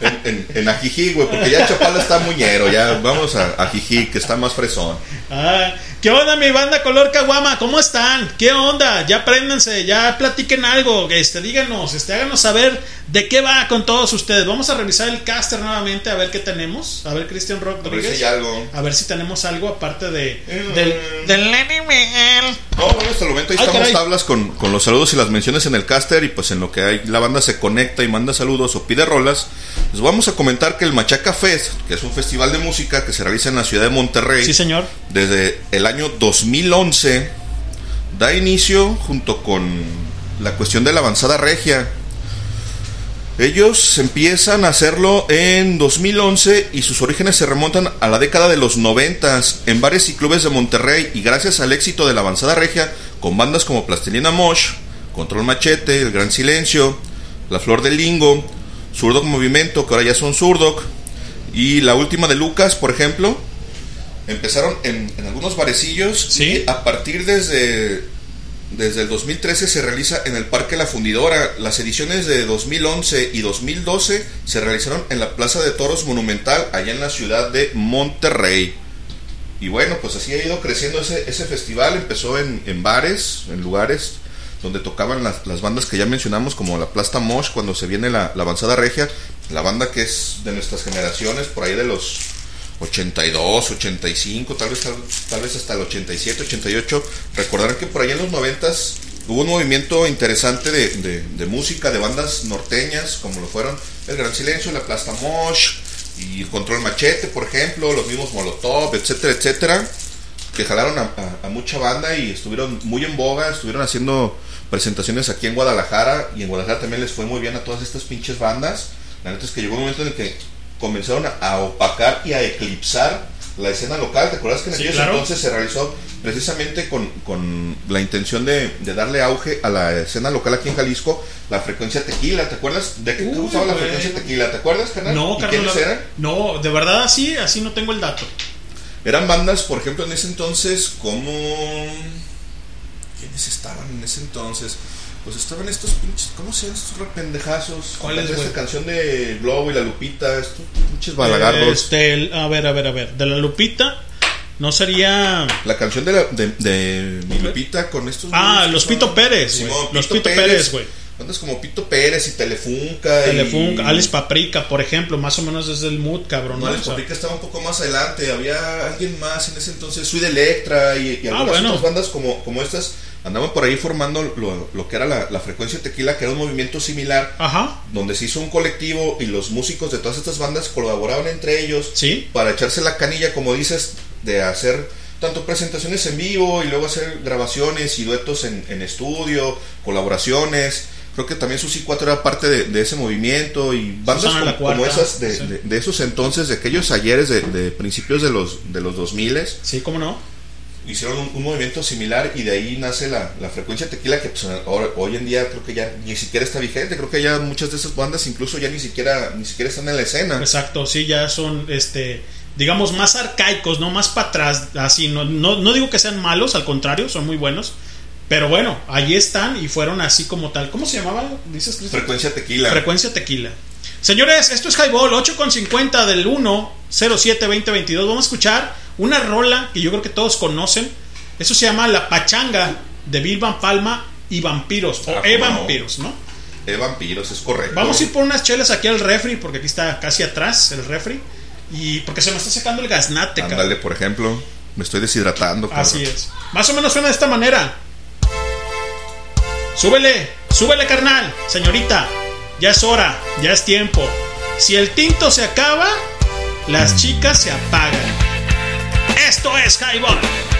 en, en, en Ajijic, güey, porque ya Chapala está muñero, ya vamos a Ajijic, que está más fresón. Ah, ¿Qué onda, mi banda color caguama? ¿Cómo están? ¿Qué onda? Ya préndanse, ya platiquen algo, este, díganos, este, háganos saber de qué va con todos ustedes. Vamos a revisar el caster nuevamente a ver qué tenemos. A ver, Cristian Rodríguez. A ver si hay algo. A ver si tenemos algo aparte de del, del Lenny Miguel. No, bueno, hasta el momento ahí Ay, estamos caray. tablas con, con los saludos y las menciones en el caster y pues en lo que hay, la banda se conecta y manda saludos o pide rolas, les vamos a comentar que el Machaca Fest, que es un festival de música que se realiza en la ciudad de Monterrey, Sí, señor. Desde el año 2011, da inicio junto con la cuestión de la avanzada regia. Ellos empiezan a hacerlo en 2011 y sus orígenes se remontan a la década de los 90 en bares y clubes de Monterrey y gracias al éxito de la avanzada regia con bandas como Plastilina Mosh, Control Machete, El Gran Silencio, La Flor del Lingo, Zurdok Movimiento, que ahora ya son Zurdok, y la última de Lucas, por ejemplo, empezaron en, en algunos barecillos y a partir desde, desde el 2013 se realiza en el Parque La Fundidora. Las ediciones de 2011 y 2012 se realizaron en la Plaza de Toros Monumental, allá en la ciudad de Monterrey. Y bueno, pues así ha ido creciendo ese, ese festival. Empezó en, en bares, en lugares donde tocaban las, las bandas que ya mencionamos, como la Plasta Mosh, cuando se viene la, la avanzada regia, la banda que es de nuestras generaciones, por ahí de los 82, 85, tal vez, tal, vez hasta el 87, 88. Recordarán que por ahí en los 90 hubo un movimiento interesante de, de- música, de bandas norteñas, como lo fueron El Gran Silencio, la Plasta Mosh y Control Machete, por ejemplo, los mismos Molotov, etcétera, etcétera, que jalaron a, a- a mucha banda y estuvieron muy en boga, estuvieron haciendo presentaciones aquí en Guadalajara y en Guadalajara también les fue muy bien a todas estas pinches bandas. La neta es que llegó un momento en el que comenzaron a, opacar y a eclipsar la escena local. ¿Te acuerdas que en Sí, aquellos claro. entonces se realizó precisamente con, con la intención de, de darle auge a la escena local aquí en Jalisco, la frecuencia tequila? ¿Te acuerdas de qué Uy, usaba la frecuencia tequila? ¿Te acuerdas, carnal? No, ¿Y Carlos. quiénes la- eran? No, de verdad así, así no tengo el dato. Eran bandas, por ejemplo, en ese entonces, como. ¿Quiénes estaban en ese entonces? Pues estaban estos pinches. ¿Cómo se llaman estos rependejazos? ¿Cuáles, Esta güey? canción de Globo y la Lupita, estos pinches balagardos. Este, a ver, a ver, a ver. De la Lupita, no sería. La canción de, la, de, de mi Lupita con estos. Ah, los Pito son- Pérez, Simón, güey. Los Pito Pérez, güey. Bandas como Pito Pérez y Telefunca. Telefunca, y... Alex Paprika, por ejemplo, más o menos es el mood, cabrón. No, ¿no? Alex O sea, Paprika estaba un poco más adelante. Había alguien más en ese entonces, Sweet Electra y, y Ah, algunas bueno. otras bandas como, como estas andaban por ahí formando lo, lo que era la, la frecuencia tequila, que era un movimiento similar, Ajá. donde se hizo un colectivo y los músicos de todas estas bandas colaboraban entre ellos para echarse la canilla, como dices, de hacer tanto presentaciones en vivo y luego hacer grabaciones y duetos en, en estudio, colaboraciones. Creo que también Susi 4 era parte de, de ese movimiento y bandas como, esas de, sí. de- de esos entonces, de aquellos ayeres de, de principios de los, de los 2000 Sí, cómo no. Hicieron un, un movimiento similar y de ahí nace la, la frecuencia tequila que pues, ahora- hoy en día creo que ya ni siquiera está vigente creo que ya muchas de esas bandas incluso ya ni siquiera ni siquiera están en la escena Exacto, sí, ya son, este, digamos, más arcaicos, ¿no? Más para atrás, así, no, no, no digo que sean malos, al contrario, son muy buenos. Pero bueno, allí están y fueron así como tal. ¿Cómo se llamaba? Dices, frecuencia tequila Frecuencia tequila. Señores, esto es Highball 8.50 del 107-2022. Vamos a escuchar una rola que yo creo que todos conocen. Eso se llama La Pachanga de Bill Van Palma y Vampiros. O Ah, E. Vampiros, ¿no? de vampiros es correcto Vamos a ir por unas chelas aquí al refri, porque aquí está casi atrás el refri. Y porque se me está secando el gaznate, cabrón. ándale por ejemplo me estoy deshidratando cabrón. Así es. Más o menos suena de esta manera. Súbele, súbele carnal, señorita. Ya es hora, ya es tiempo. Si el tinto se acaba, las chicas se apagan. Esto es Highball.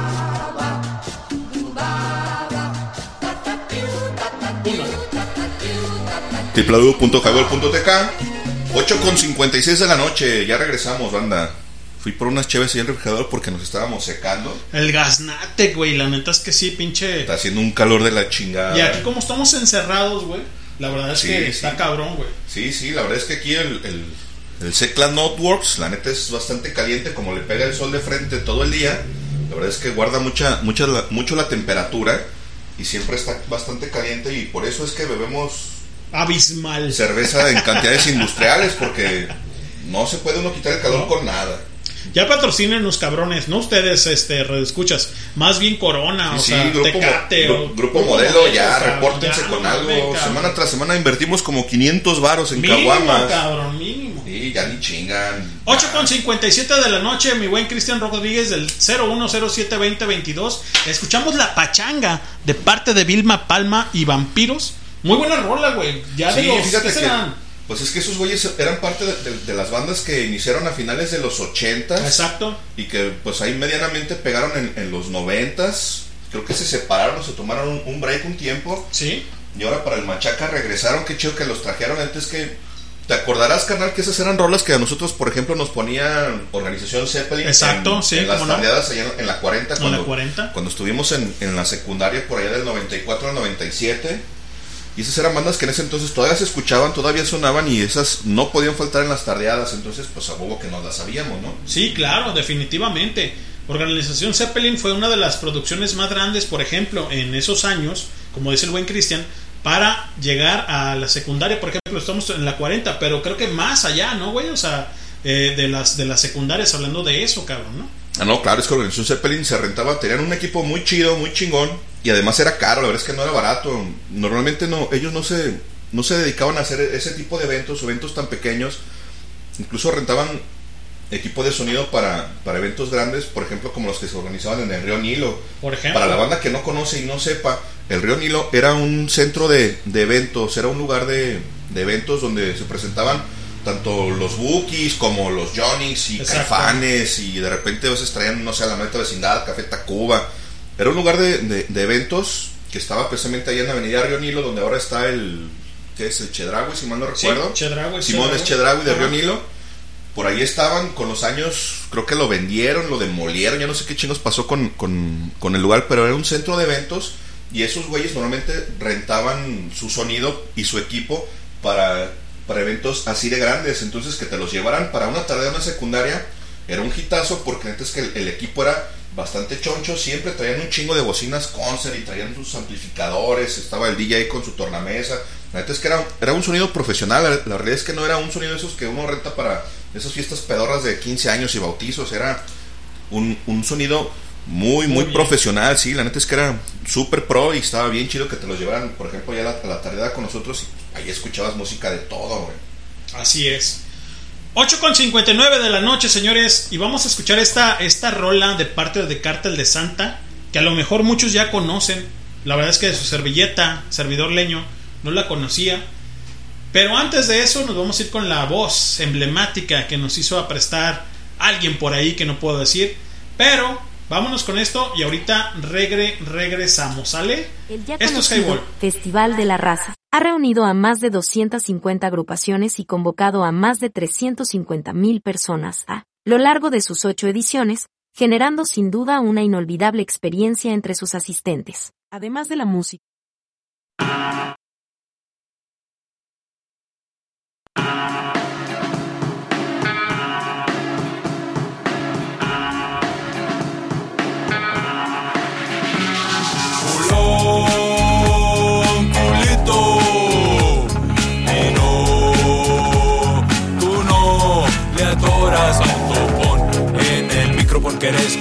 www.highball.tk 8.56 de la noche, ya regresamos, banda. Fui por unas cheves y el refrigerador porque nos estábamos secando. El gaznate, güey, la neta es que sí, pinche. Está haciendo un calor de la chingada. Y aquí como estamos encerrados, güey, la verdad es Sí, que sí. está cabrón, güey. Sí, sí, la verdad es que aquí el, el, el Seclan Notworks, la neta es bastante caliente, como le pega el sol de frente todo el día. La verdad es que guarda mucha, mucha, mucho la temperatura y siempre está bastante caliente y por eso es que bebemos Abismal. cerveza en cantidades industriales porque no se puede uno quitar el calor No. con nada. Ya patrocinen los cabrones, no ustedes, este, escuchas, más bien Corona, o Sí, sea, grupo, Tecate o grupo modelo, ya, cabrón, repórtense ya, con algo. cabrón. semana tras semana invertimos como 500 varos en Mínimo, caguamas. cabrón, mínimo. Sí, ya ni chingan. 8 con 57 de la noche, mi buen Cristian Rodríguez del 01072022. Escuchamos la pachanga de parte de Vilma Palma y Vampiros. Muy buena rola, güey. Ya de Sí, los fíjate ¿qué que, pues es que esos güeyes eran parte de, de- de las bandas que iniciaron a finales de los 80 Exacto. y que pues ahí medianamente pegaron en, en los 90 Creo que se separaron, se tomaron un, un break un tiempo. Sí. Y ahora para el Machaca regresaron. Qué chido que los trajeron. Antes que. ¿Te acordarás, carnal, que esas eran rolas que a nosotros, por ejemplo, nos ponían Organización Zeppelin? Exacto, en, sí, En las no. tardeadas allá en, en la 40. En Cuando, la 40. Cuando estuvimos en, en la secundaria por allá del 94 al 97. Y esas eran bandas que en ese entonces todavía se escuchaban, todavía sonaban y esas no podían faltar en las tardeadas. Entonces, pues a huevo que nos las sabíamos, ¿no? Sí, claro, definitivamente. Organización Zeppelin fue una de las producciones más grandes, por ejemplo, en esos años, como dice el buen Cristian, para llegar a la secundaria, por ejemplo, estamos en la 40, pero creo que más allá, ¿no, güey? O sea, eh, de las de las secundarias, hablando de eso, cabrón, ¿no? Ah, no, claro, es que Organización Zeppelin se rentaba, tenían un equipo muy chido, muy chingón, y además era caro, la verdad es que no era barato. Normalmente no, ellos no se, no se dedicaban a hacer ese tipo de eventos, eventos tan pequeños. Incluso rentaban equipo de sonido para, para eventos grandes, por ejemplo, como los que se organizaban en el Río Nilo. Por ejemplo. Para la banda que no conoce y no sepa, el Río Nilo era un centro de, de eventos, era un lugar de, de eventos donde se presentaban tanto los Bookies como los Johnnies y. Caifanes y de repente a veces traían, no sé, a la meta vecindad, Café Tacuba. Era un lugar de, de- de eventos que estaba precisamente ahí en la avenida Río Nilo, donde ahora está el, ¿qué es? El Chedraui, si mal no Sí, recuerdo. Chedraui, Simón Chedraui. es Chedraui de Río. Nilo. Por ahí estaban, con los años, creo que lo vendieron, lo demolieron, ya no sé qué chingos pasó con, con, con el lugar, pero era un centro de eventos y esos güeyes normalmente rentaban su sonido y su equipo para, para eventos así de grandes, entonces que te los llevaran para una tarde de una secundaria era un hitazo porque antes que el, el equipo era bastante choncho, siempre traían un chingo de bocinas concert y traían sus amplificadores, estaba el DJ con su tornamesa, la neta es que era, era un sonido profesional, la, la realidad es que no era un sonido de esos que uno renta para esas fiestas pedorras de 15 años y bautizos, era un, un sonido muy, muy, profesional, sí, la neta es que era súper pro y estaba bien chido que te los llevaran, por ejemplo, ya a la, a la tardea con nosotros y ahí escuchabas música de todo, güey. Así es. 8 con 59 de la noche, señores, y vamos a escuchar esta, esta rola de parte de Cártel de Santa, que a lo mejor muchos ya conocen. La verdad es que de su servilleta, servidor leño, no la conocía. Pero antes de eso nos vamos a ir con la voz emblemática que nos hizo a prestar alguien por ahí que no puedo decir. Pero vámonos con esto y ahorita regre, regresamos, ¿sale? El ya Esto es Highball. Festival de la Raza ha reunido a más de 250 agrupaciones y convocado a más de 350 mil personas a lo largo de sus ocho ediciones, generando sin duda una inolvidable experiencia entre sus asistentes. Además de la música.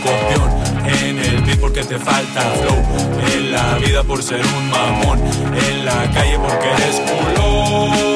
En el copión. porque te falta flow. En la vida por ser un mamón. En la calle porque eres culón,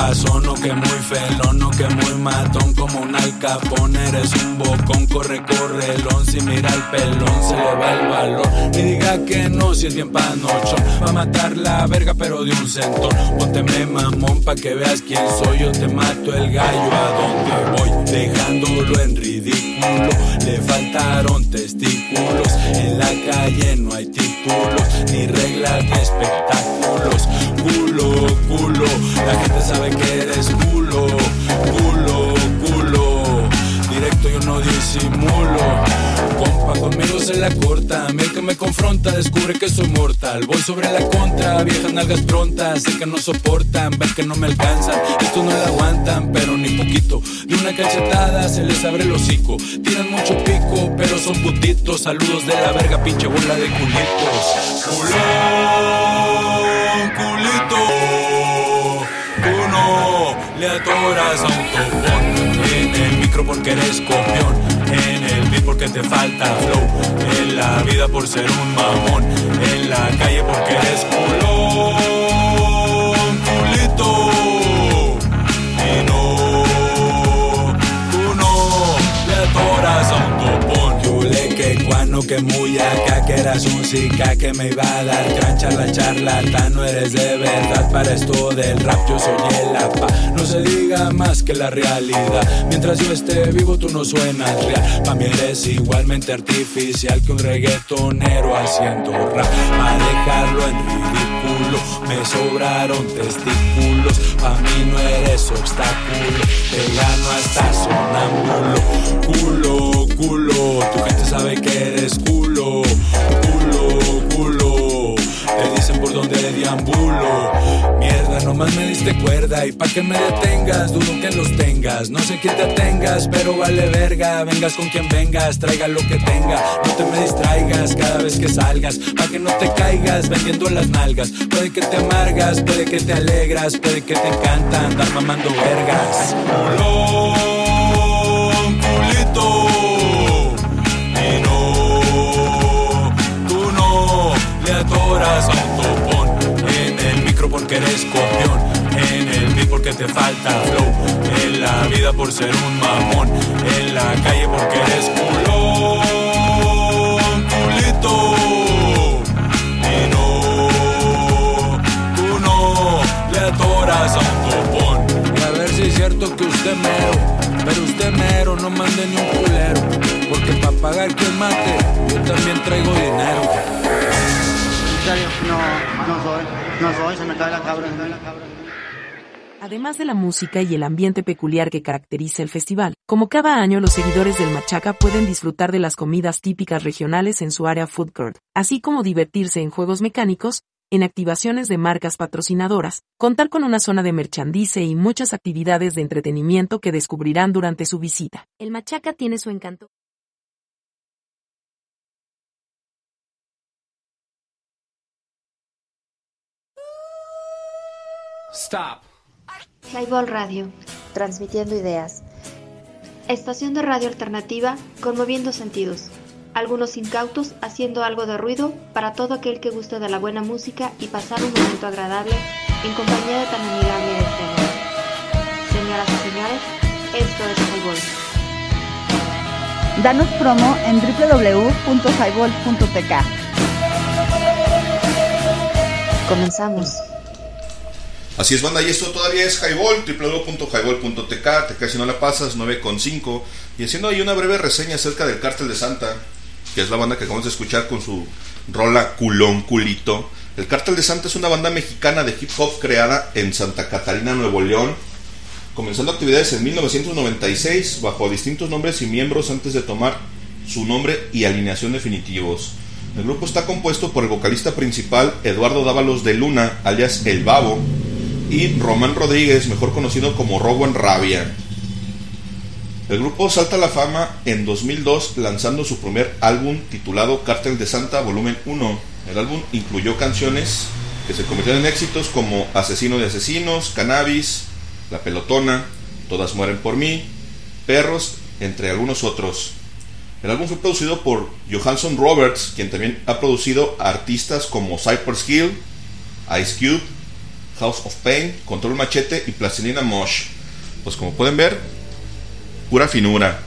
You, ¿Qué pasó? No que muy felón, no que muy matón como un alcapón. Eres un bocón, corre, correlón. Si mira el pelón, se le va el valor. Y diga que no, si es bien panochón. Va a matar la verga, pero de un centón. Pónteme mamón pa' que veas quién soy. Yo te mato el gallo a donde voy, dejándolo en ridículo. Le faltaron testículos. En la calle no hay títulos, ni reglas ni espectáculos. Culo, culo, la gente sabe que eres culo, culo, culo. Directo yo no disimulo. Compa, conmigo se la corta. A mí que me confronta descubre que soy mortal. Voy sobre la contra, viejas nalgas prontas. Sé que no soportan, ven que no me alcanzan. Esto no lo aguantan, pero ni poquito. De una cachetada se les abre el hocico. Tiran mucho pico, pero son putitos. Saludos de la verga, pinche bola de culitos. Culón, atoras a. En el micro porque eres copión. En el beat porque te falta flow. En la vida por ser un mamón. En la calle porque eres culón, que muy acá que eras un que me iba a dar. Gran charla charlatán no eres de verdad. Para esto del rap yo soy el apa no se diga más que la realidad. Mientras yo esté vivo tú no suenas real. Pa' mí eres igualmente artificial que un reggaetonero haciendo rap. Pa' dejarlo en ridículo me sobraron testículos. Pa' mí no eres obstáculo te gano hasta sonámbulo. Culo culo tu gente sabe que eres culo culo culo. Te dicen por dónde deambulo. Mierda nomás me diste cuerda y pa' que me detengas dudo que los tengas. No sé quién te tengas pero vale verga. Vengas con quien vengas traiga lo que tenga. No te me distraigas cada vez que salgas pa' que no te caigas vendiendo las nalgas. Puede que te amargas puede que te alegras puede que te encanta andar mamando vergas. Culón topón. En el micro porque eres copión. En el beat porque te falta flow. En la vida por ser un mamón. En la calle porque eres culón, culito. Y no, tú no le atoras a un topón. Y a ver si es cierto que usted mero. Pero usted mero, no mande ni un culero. Porque para pagar quien mate, yo también traigo dinero. No, no soy, no soy, se me cae la cabra. Además de la música y el ambiente peculiar que caracteriza el festival, como cada año los seguidores del Machaca pueden disfrutar de las comidas típicas regionales en su área food court, así como divertirse en juegos mecánicos, en activaciones de marcas patrocinadoras, contar con una zona de merchandise y muchas actividades de entretenimiento que descubrirán durante su visita. El Machaca tiene su encanto. Stop. Highball Radio, transmitiendo ideas. Estación de radio alternativa, conmoviendo sentidos. Algunos incautos haciendo algo de ruido para todo aquel que guste de la buena música y pasar un momento agradable en compañía de tan amigable escena. Señoras y señores, esto es Highball. Danos promo en www.highball.tk. Comenzamos. Así es, banda, y esto todavía es Highball, www.highball.tk, te casi no la pasas, 9.5, y haciendo ahí una breve reseña acerca del Cártel de Santa, que es la banda que acabamos de escuchar con su rola Culón Culito. El Cártel de Santa es una banda mexicana de hip hop creada en Santa Catarina, Nuevo León, comenzando actividades en 1996 bajo distintos nombres y miembros antes de tomar su nombre y alineación definitivos. El grupo está compuesto por el vocalista principal Eduardo Dávalos de Luna, alias El Babo, y Román Rodríguez, mejor conocido como Robo en Rabia. El grupo salta a la fama en 2002 lanzando su primer álbum titulado Cártel de Santa Volumen 1. El álbum incluyó canciones que se convirtieron en éxitos como Asesino de Asesinos, Cannabis, La Pelotona, Todas Mueren por Mí, Perros, entre algunos otros. El álbum fue producido por Johansson Roberts, quien también ha producido artistas como Cypress Hill, Ice Cube, House of Pain, Control Machete y Plastilina Mosh. Pues como pueden ver, pura finura.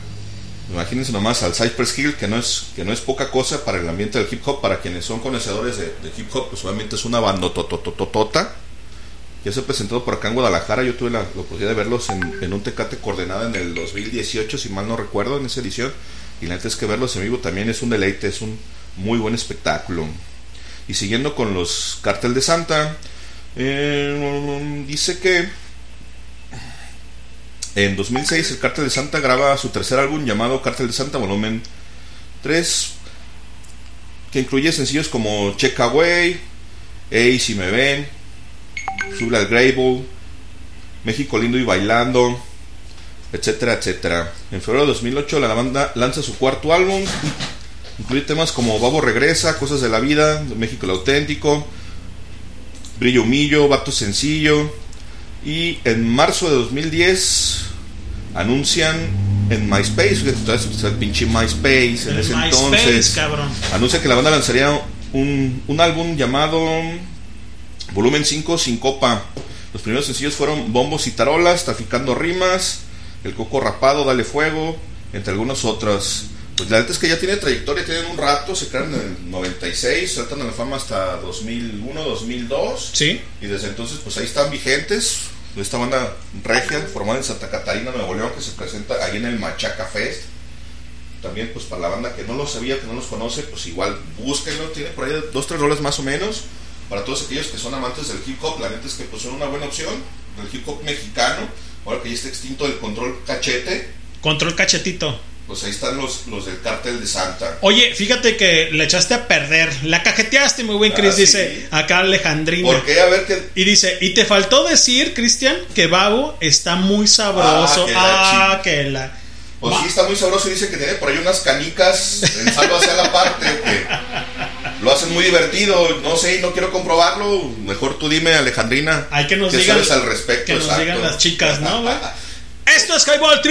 Imagínense nomás al Cypress Hill, que no es, que no es poca cosa para el ambiente del hip hop, para quienes son conocedores de, hip hop, pues obviamente es una banda totototota. Ya se presentó por acá en Guadalajara, yo tuve la, la oportunidad de verlos en, en un Tecate Coordenada en el 2018, si mal no recuerdo, en esa edición. Y la neta es que verlos en vivo también es un deleite, es un muy buen espectáculo. Y siguiendo con los Cartel de Santa, eh, dice que en 2006 el Cartel de Santa graba su tercer álbum llamado Cartel de Santa Volumen 3, que incluye sencillos como Check Away, Hey Si Me Ven, Sube al Grable, México Lindo y Bailando, etcétera, etcétera. En febrero de 2008 la banda lanza su cuarto álbum, incluye temas como Babo Regresa, Cosas de la Vida, México el Auténtico, Brillo Humillo, Vato Sencillo. Y en marzo de 2010 anuncian en MySpace, fíjate, el pinche MySpace en El ese MySpace, entonces. cabrón. Anuncia que la banda lanzaría un, un álbum llamado Volumen 5 Sin Copa. Los primeros sencillos fueron Bombos y Tarolas, Traficando Rimas, El Coco Rapado, Dale Fuego, entre algunos otros. Pues la neta es que ya tiene trayectoria, tienen un rato, se crearon en el 96, saltan a la fama hasta 2001, 2002. Sí. Y desde entonces, pues ahí están vigentes. Esta banda regia, formada en Santa Catarina, Nuevo León, que se presenta ahí en el Machaca Fest. También, pues para la banda que no lo sabía, que no los conoce, pues igual búsquenlo. Tiene por ahí dos, tres rolas más o menos. Para todos aquellos que son amantes del hip hop, la neta es que pues son una buena opción. Del hip hop mexicano, ahora que ya está extinto el control cachete, Control cachetito. Pues ahí están los, los del cártel de Santa. Oye, fíjate que le echaste a perder. La cajeteaste muy buen, Ah, Chris, sí. dice acá Alejandrina. ¿Por qué? A ver qué. Y dice, y te faltó decir, Cristian, que Babo está muy sabroso. Ah, que la Ah, que la. Pues sí, está muy sabroso y dice que tiene por ahí unas canicas en salvo hacia la parte que lo hacen muy divertido. No sé, no quiero comprobarlo. Mejor tú dime, Alejandrina. Hay que nos ¿qué digan. sabes al respecto? Que nos Exacto. digan las chicas, ¿no? Esto es Highball,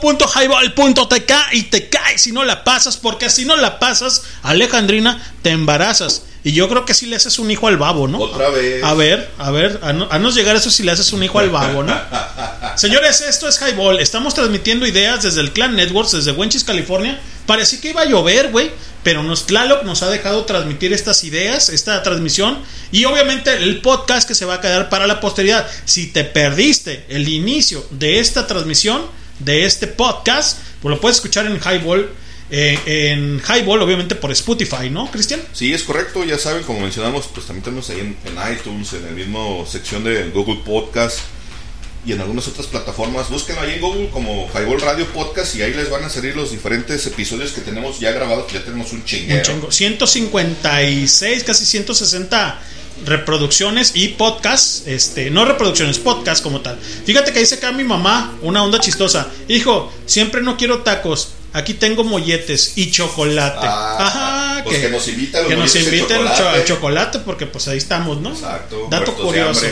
www.highball.tk y te caes si no la pasas, porque si no la pasas, Alejandrina, te embarazas. Y yo creo que si le haces un hijo al babo, ¿no? Otra vez. A ver, a ver, a, no- a llegar eso si le haces un hijo al babo, ¿no? Señores, esto es Highball. Estamos transmitiendo ideas desde el Clan Networks, desde Wenchis, California. Parecía que iba a llover, güey. Pero nos, Tlaloc nos ha dejado transmitir estas ideas, esta transmisión. Y obviamente el podcast que se va a quedar para la posteridad. Si te perdiste el inicio de esta transmisión, de este podcast, pues lo puedes escuchar en Highball. Eh, en Highball, obviamente por Spotify, ¿no, Cristian? Sí, es correcto, ya saben, como mencionamos, pues también tenemos ahí en, en iTunes, en el mismo sección de Google Podcast y en algunas otras plataformas. Búsquenlo ahí en Google como Highball Radio Podcast y ahí les van a salir los diferentes episodios que tenemos ya grabados, que ya tenemos un Un chinguero. chingo. 156, casi 160 reproducciones y podcasts, este, no reproducciones, podcast como tal. Fíjate que dice acá mi mamá una onda chistosa. Hijo, siempre no quiero tacos. Aquí tengo molletes y chocolate. Ah, Ajá, pues que nos invite a los que nos chocolate. chocolate porque pues ahí estamos, ¿no? Exacto, Dato curioso.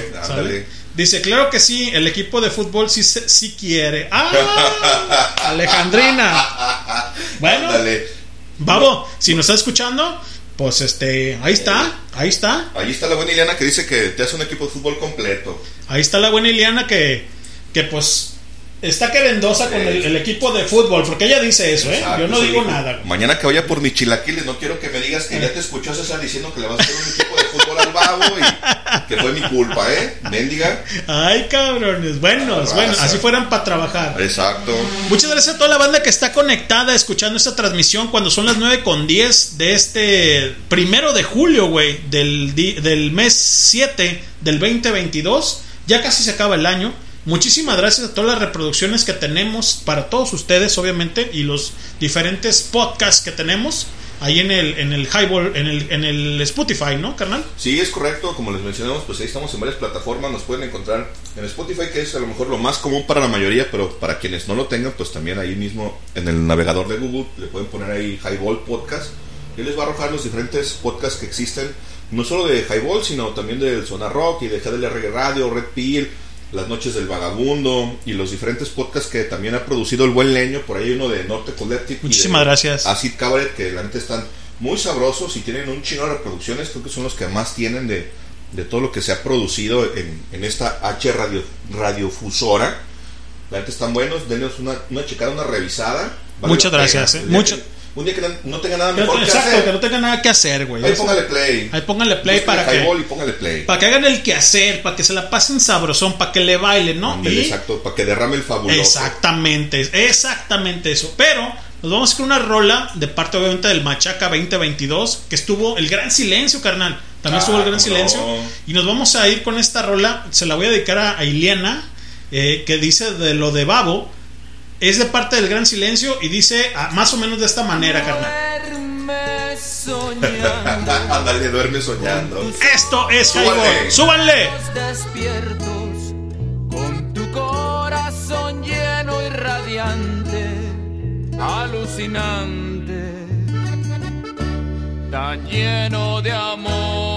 Dice, claro que sí, el equipo de fútbol sí, sí quiere. ¡Ah! Alejandrina. Bueno. Babo, si nos está escuchando, pues este, ahí está, ahí está. Ahí está la buena Ileana que dice que te hace un equipo de fútbol completo. Ahí está la buena Iliana que, que pues está querendosa con el, el equipo de fútbol, porque ella dice eso, ¿eh? Exacto, Yo no digo dijo. nada. Mañana que vaya por mi chilaquiles, no quiero que me digas que ya te escuchó César diciendo que le vas a hacer un equipo de fútbol al babo y que fue mi culpa, ¿eh? Mendiga. Ay, cabrones, buenos, Raza. bueno, así fueran para trabajar. Exacto. Muchas gracias a toda la banda que está conectada escuchando esta transmisión cuando son las 9 con 10 de este primero de julio, güey, del, di- del mes 7 del 2022. Ya casi se acaba el año. Muchísimas gracias a todas las reproducciones que tenemos para todos ustedes, obviamente, y los diferentes podcasts que tenemos ahí en el, en el Highball, en el, en el Spotify, ¿no, carnal? Sí, es correcto, como les mencionamos, pues ahí estamos en varias plataformas, nos pueden encontrar en Spotify, que es a lo mejor lo más común para la mayoría, pero para quienes no lo tengan, pues también ahí mismo en el navegador de Google le pueden poner ahí Highball Podcast. Y les va a arrojar los diferentes podcasts que existen no solo de Highball, sino también del Zona Rock y de GDLR Radio, Red Pill, Las Noches del Vagabundo y los diferentes podcasts que también ha producido el buen leño. Por ahí uno de Norte Collective. y Muchísimas de gracias. Acid Cabaret, que la neta están muy sabrosos y tienen un chino de reproducciones. Creo que son los que más tienen de, de todo lo que se ha producido en, en esta H radio, radiofusora. La neta están buenos. Denos una, una checada, una revisada. Vale Muchas gracias, eh. Mucho- un día que no, tenga nada Que mejor que exacto, hacer. que no tenga nada que hacer, güey. Ahí Eso- póngale play. Ahí póngale play Busque para que, y póngale play. para que hagan el quehacer, para que se la pasen sabrosón, para que le bailen, ¿no? Y- Exacto, para que derrame el fabuloso. Exactamente, exactamente eso. Pero nos vamos con una rola de parte obviamente del Machaca 2022, que estuvo el gran silencio, carnal. También Ah, estuvo el gran cómo silencio. no. Y nos vamos a ir con esta rola, se la voy a dedicar a, a Iliana, eh, que dice de lo de Babo. Es de parte del gran silencio y dice ah, más o menos de esta manera, carnal. Duerme soñando. Ándale, duerme soñando. Esto es Súbanle. Highball. ¡Súbanle! despiertos con tu corazón lleno y radiante, alucinante, tan lleno de amor.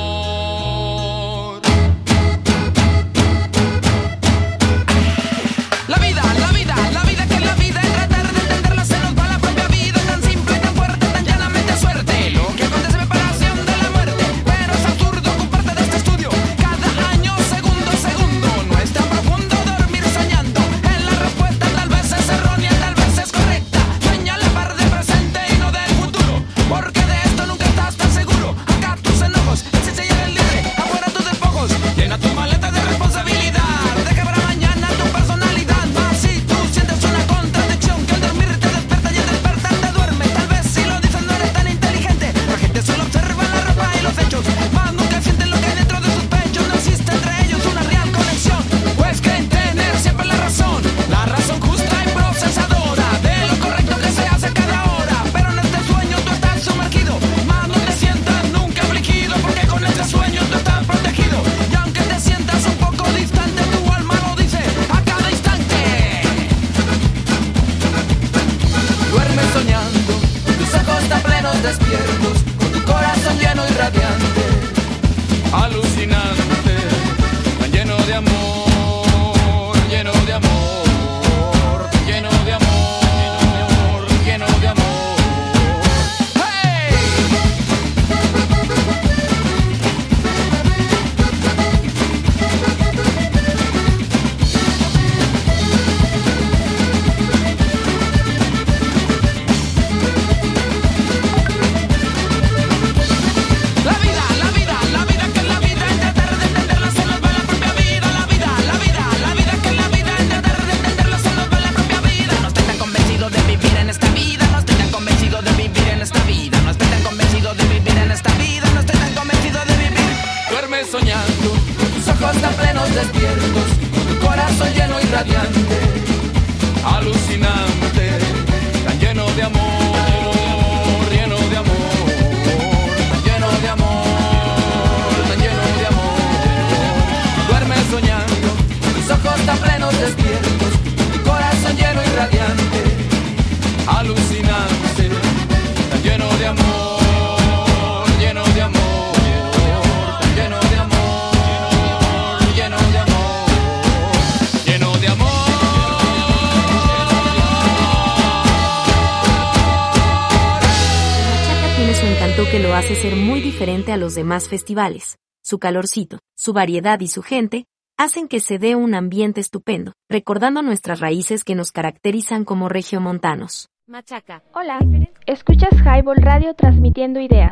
Diferente a los demás festivales. Su calorcito, su variedad y su gente hacen que se dé un ambiente estupendo, recordando nuestras raíces que nos caracterizan como regiomontanos. Machaca. Hola. Escuchas Highball Radio transmitiendo ideas.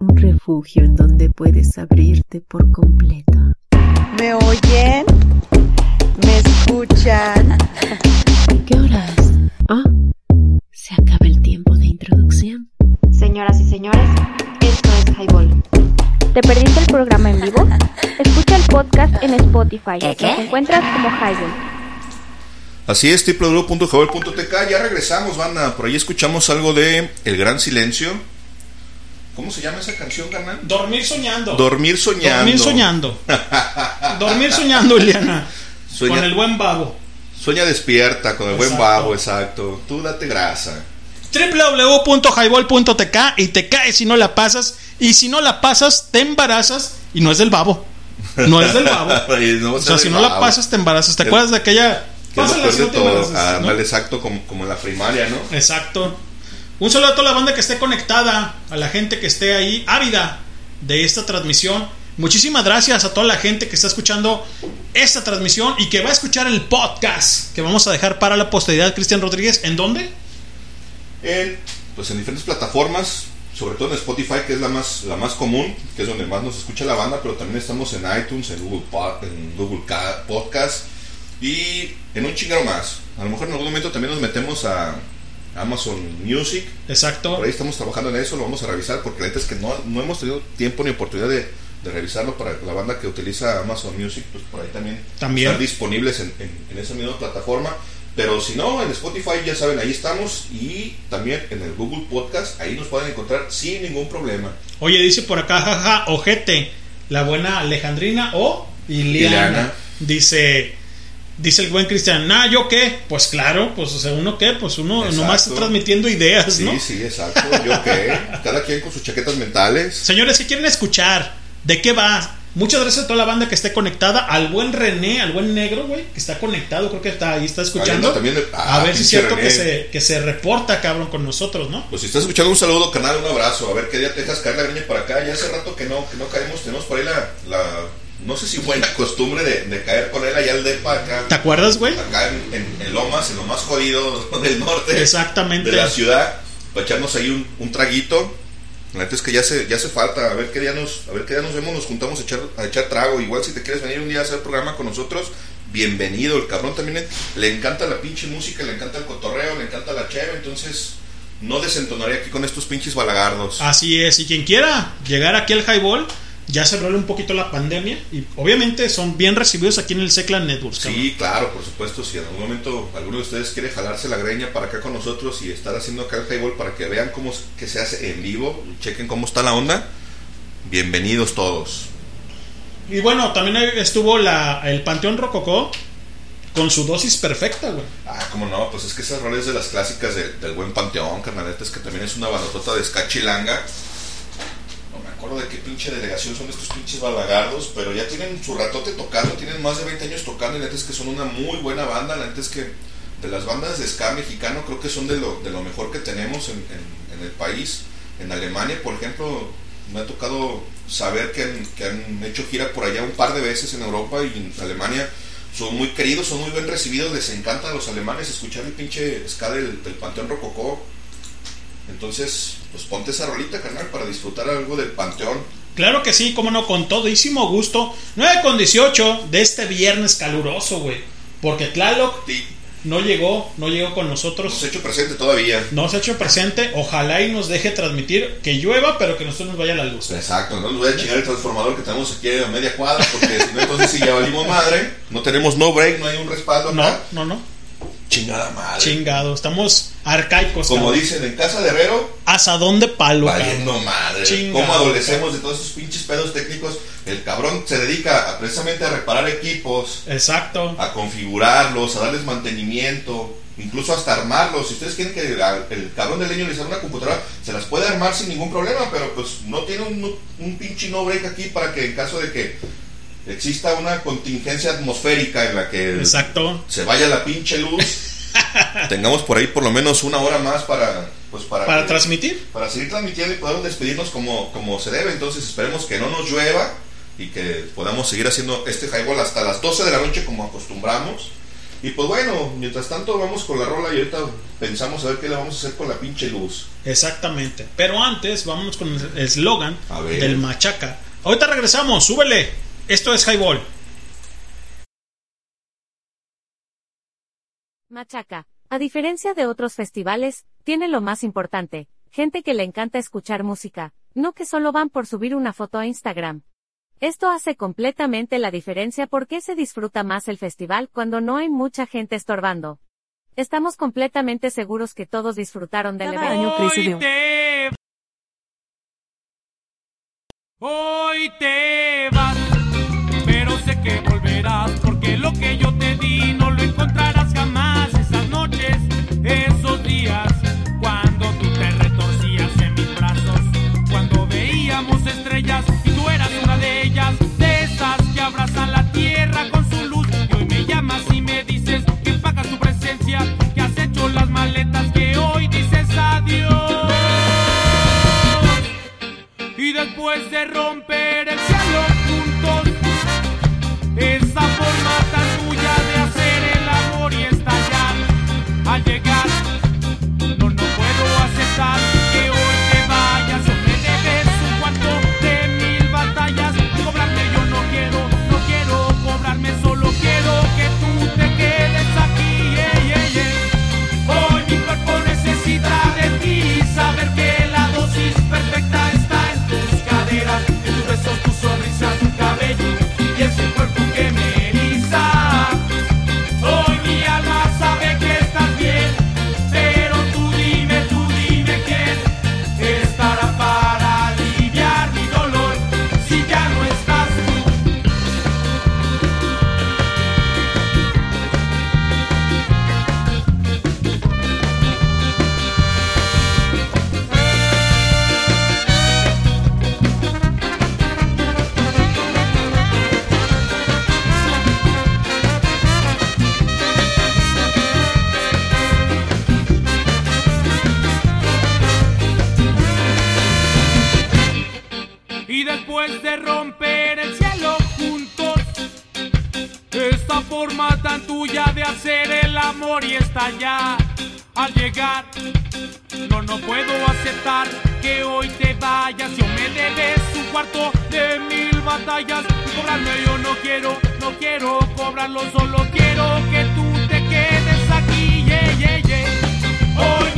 Un refugio en donde puedes abrirte por completo. ¿Me oyen? ¿Me escuchan? ¿Qué horas? Ah, se acaba el tiempo de introducción. Señoras y señores. ¿Te perdiste el programa en vivo? Escucha el podcast en Spotify. ¿Qué, qué? Nos encuentras como Highball. Así es, www.jovel.tk. Ya regresamos, banda. Por ahí escuchamos algo de El Gran Silencio. ¿Cómo se llama esa canción, carnal? Dormir soñando. Dormir soñando. Dormir soñando. Dormir soñando, Eliana. Sueña- Con el buen babo. Sueña despierta con el buen babo, exacto. Tú date grasa. www.highball.tk y te caes si no la pasas Y si no la pasas, te embarazas y no es del babo. No es del babo. No o sea, si no la pasas, te embarazas. ¿Te acuerdas de aquella? Pásala si no te embarazas, Ah, ¿no? exacto, como, como en la primaria, ¿no? Exacto. Un saludo a toda la banda que esté conectada, a la gente que esté ahí ávida de esta transmisión. Muchísimas gracias a toda la gente que está escuchando esta transmisión y que va a escuchar el podcast que vamos a dejar para la posteridad. Cristian Rodríguez, ¿en dónde? En, pues en diferentes plataformas, sobre todo en Spotify, que es la más, la más común, que es donde más nos escucha la banda, pero también estamos en iTunes, en Google, en Google Ca- Podcast y en un chingero más. A lo mejor en algún momento también nos metemos a Amazon Music. Exacto. Por ahí estamos trabajando en eso, lo vamos a revisar, porque la neta es que no, no hemos tenido tiempo ni oportunidad de, de revisarlo para la banda que utiliza Amazon Music, pues por ahí también, También. están disponibles en, en, en esa misma plataforma. Pero si no, en Spotify ya saben, ahí estamos. Y también en el Google Podcast, ahí nos pueden encontrar sin ningún problema. Oye, dice por acá, jaja, ojete, la buena Alejandrina o Iliana. Dice, dice el buen Cristian, nah, ¿yo qué? Pues claro, pues o sea, ¿uno qué? Pues uno Exacto. nomás está transmitiendo ideas, Sí, ¿no? sí, exacto. Yo qué. Cada quien con sus chaquetas mentales. Señores, si quieren escuchar de qué va, muchas gracias a toda la banda que esté conectada, al buen René, al buen negro, güey, que está conectado, creo que está ahí, está escuchando. también ah, a ver si es cierto que se, que se reporta, cabrón, con nosotros, ¿no? Pues si estás escuchando un saludo, canal, un abrazo. A ver qué día te dejas caer la greña para acá. Ya hace rato que no, que no caemos. Tenemos por ahí la, la no sé si buena costumbre de, de caer con él allá al depa acá. ¿Te acuerdas, güey? Acá en, en- en Lomas, en lo más jodido del norte. Exactamente. De la ciudad. Para echarnos ahí un, un traguito. La neta es que ya se, ya hace falta. A ver qué día nos, a ver qué día nos vemos, nos juntamos a echar, a echar trago. Igual si te quieres venir un día a hacer programa con nosotros, bienvenido. El cabrón también le, le encanta la pinche música, le encanta el cotorreo, le encanta la cheve. Entonces, no desentonaría aquí con estos pinches balagardos. Así es, y quien quiera llegar aquí al highball, ya se abrió un poquito la pandemia y obviamente son bien recibidos aquí en el Seclan Network. Sí, claro, por supuesto. Si en algún momento alguno de ustedes quiere jalarse la greña para acá con nosotros y estar haciendo acá el highball para que vean cómo es- que se hace en vivo, chequen cómo está la onda, bienvenidos todos. Y bueno, también estuvo la, el Panteón Rococó con su dosis perfecta, güey. Ah, cómo no, pues es que esas roles de las clásicas de- del buen panteón, carnaletas, que también es una bandotota de ska chilanga. No me acuerdo de qué pinche delegación son estos pinches balagardos, pero ya tienen su ratote tocando, tienen más de 20 años tocando y la neta es que son una muy buena banda, la neta es que de las bandas de ska mexicano creo que son de lo, de lo mejor que tenemos en, en- el país. En Alemania, por ejemplo, me ha tocado saber que han, que han hecho gira por allá un par de veces en Europa y en Alemania son muy queridos, son muy bien recibidos, les encanta a los alemanes escuchar el pinche ska del, del Panteón Rococó. Entonces, pues ponte esa rolita, carnal, para disfrutar algo del Panteón. Claro que sí, como no, con todísimo gusto. 9 con 18 de este viernes caluroso, güey. Porque Tlaloc no llegó, no llegó con nosotros. No se ha hecho presente todavía. No se ha hecho presente. Ojalá y nos deje transmitir que llueva, pero que nosotros nos vaya la luz. Exacto, no nos voy a chingar el transformador que tenemos aquí a media cuadra, porque si no, entonces sí ya valimos madre. No tenemos no break, no hay un respaldo acá. No, no, no. Chingada madre. Chingado, estamos arcaicos. Como cabrón. dicen en casa de Herrero, Asadón de palo, valiendo madre. Chingado, ¿Cómo adolecemos de todos esos pinches pedos técnicos? El cabrón se dedica a, precisamente a reparar equipos, Exacto. a configurarlos, a darles mantenimiento, incluso hasta armarlos. Si ustedes quieren que el, el cabrón del leño les haga una computadora, se las puede armar sin ningún problema, pero pues no tiene un, un pinche no break aquí para que en caso de que exista una contingencia atmosférica en la que Exacto. se vaya la pinche luz, tengamos por ahí por lo menos una hora más para pues para, Para que- transmitir. para seguir transmitiendo y podamos despedirnos como, como se debe. Entonces esperemos que no nos llueva y que podamos seguir haciendo este highball hasta las 12 de la noche como acostumbramos. Y pues bueno, mientras tanto vamos con la rola y ahorita pensamos a ver qué le vamos a hacer con la pinche luz. Exactamente. Pero antes, vámonos con el eslogan del Machaca. Ahorita regresamos, súbele. Esto es Highball. Machaca, a diferencia de otros festivales, tiene lo más importante, gente que le encanta escuchar música, no que solo van por subir una foto a Instagram. Esto hace completamente la diferencia porque se disfruta más el festival cuando no hay mucha gente estorbando. Estamos completamente seguros que todos disfrutaron del evento. Hoy te, hoy te vas, pero sé que volverás, porque lo que yo te di no lo encontrarás jamás. Esas noches, esos días, cuando tú te retorcías en mis brazos, cuando veíamos estrellas y tú eras una de ellas, de esas que abrazan la tierra con su luz. Y hoy me llamas y me dices que pagas tu presencia, que has hecho las maletas, que hoy dices adiós. Y después de romper el cielo juntos. Esta forma tan tuya de hacer el amor y estallar al llegar. No, no puedo aceptar que hoy te vayas. Yo me debes un cuarto de mil batallas. Y cobrarme yo no quiero, no quiero cobrarlo, solo quiero que tú te quedes aquí. Yeah, yeah, yeah. Hoy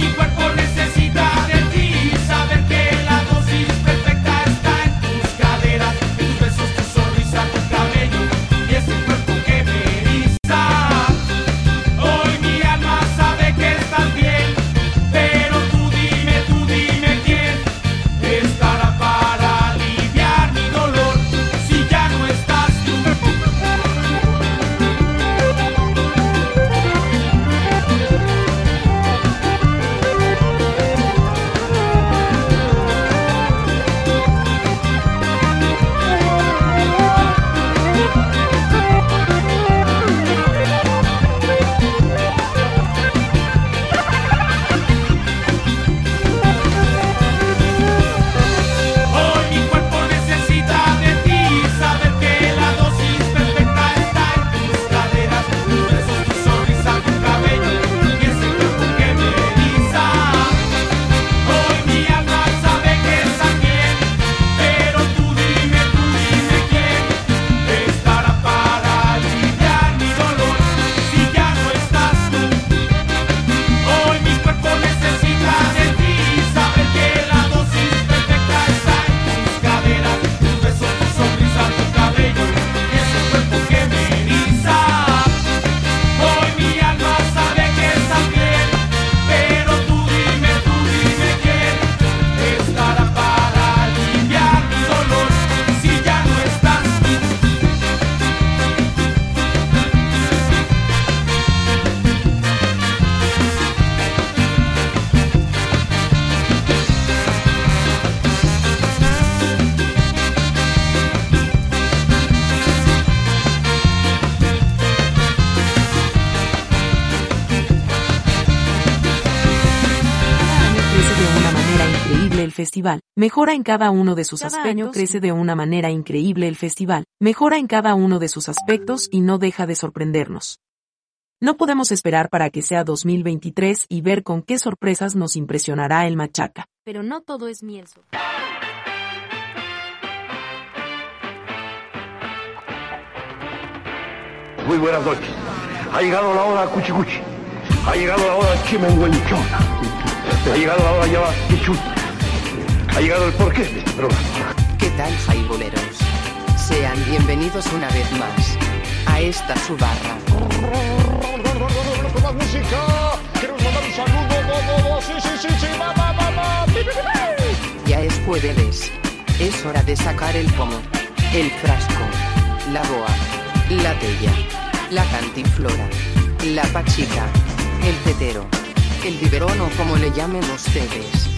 mejora en cada uno de sus Cada aspectos, año crece de una manera increíble el festival, mejora en cada uno de sus aspectos y no deja de sorprendernos. No podemos esperar para que sea 2023 y ver con qué sorpresas nos impresionará el Machaca. Pero no todo es miel. Muy buenas noches. Ha llegado la hora cuchi cuchi. Ha llegado la hora chimenguenchona. Ha llegado la hora llama chichu. Ha llegado el porqué. Pero ¿Qué tal, jaiboleros? Sean bienvenidos una vez más a esta su barra. Música. Ya es jueves. Es hora de sacar el pomo, el frasco, la boa, la tella, la cantinflora, la pachica, el tetero, el biberón o como le llamen ustedes.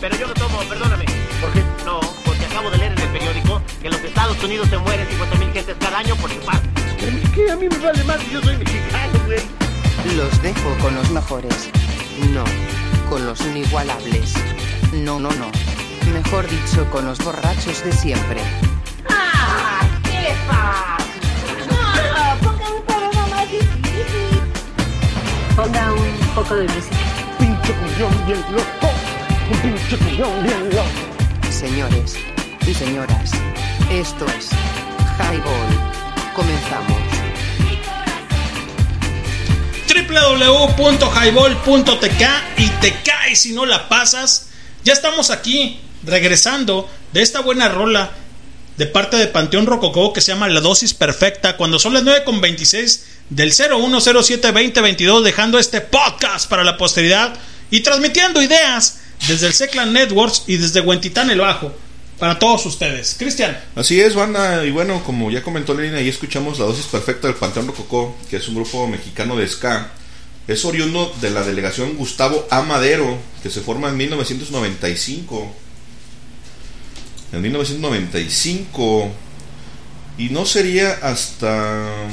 Pero yo no tomo, perdóname. ¿Por qué? No, porque acabo de leer en el periódico que en los Estados Unidos se mueren 50.000 gentes cada año por infarto. ¿Qué? A mí me vale más, yo soy mexicano, güey. Los dejo con los mejores. No, con los inigualables. No, no, no. Mejor dicho, con los borrachos de siempre. ¡Ah! ¡Qué fácil! ¡Ah! Ponga un programa más difícil. Ponga un poco de música. Pinche cuñón bien loco. Señores y señoras, esto es Highball. Comenzamos. www.highball.tk y te caes si no la pasas. Ya estamos aquí, regresando de esta buena rola de parte de Panteón Rococó que se llama La Dosis Perfecta, cuando son las 9.26 del 0107-2022, dejando este podcast para la posteridad y transmitiendo ideas desde el Seclan Networks y desde Huentitán el Bajo para todos ustedes. Cristian. Así es, banda, y bueno, como ya comentó Lina, ahí escuchamos la dosis perfecta del Panteón Rococó, que es un grupo mexicano de ska. Es oriundo de la delegación Gustavo A. Madero, que se forma en 1995. En 1995. Y no sería hasta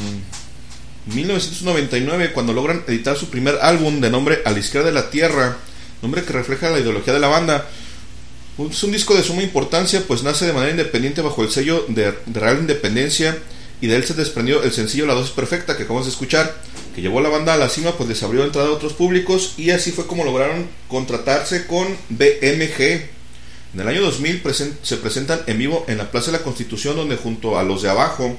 mm, 1999 cuando logran editar su primer álbum de nombre A la izquierda de la tierra, nombre que refleja la ideología de la banda. Es un disco de suma importancia, pues nace de manera independiente bajo el sello de, Real Independencia y de él se desprendió el sencillo La Dosis Perfecta que acabamos de escuchar, que llevó a la banda a la cima, pues les abrió entrada a otros públicos y así fue como lograron contratarse con BMG. En el año 2000 presen- se presentan en vivo en la Plaza de la Constitución, donde junto a los de abajo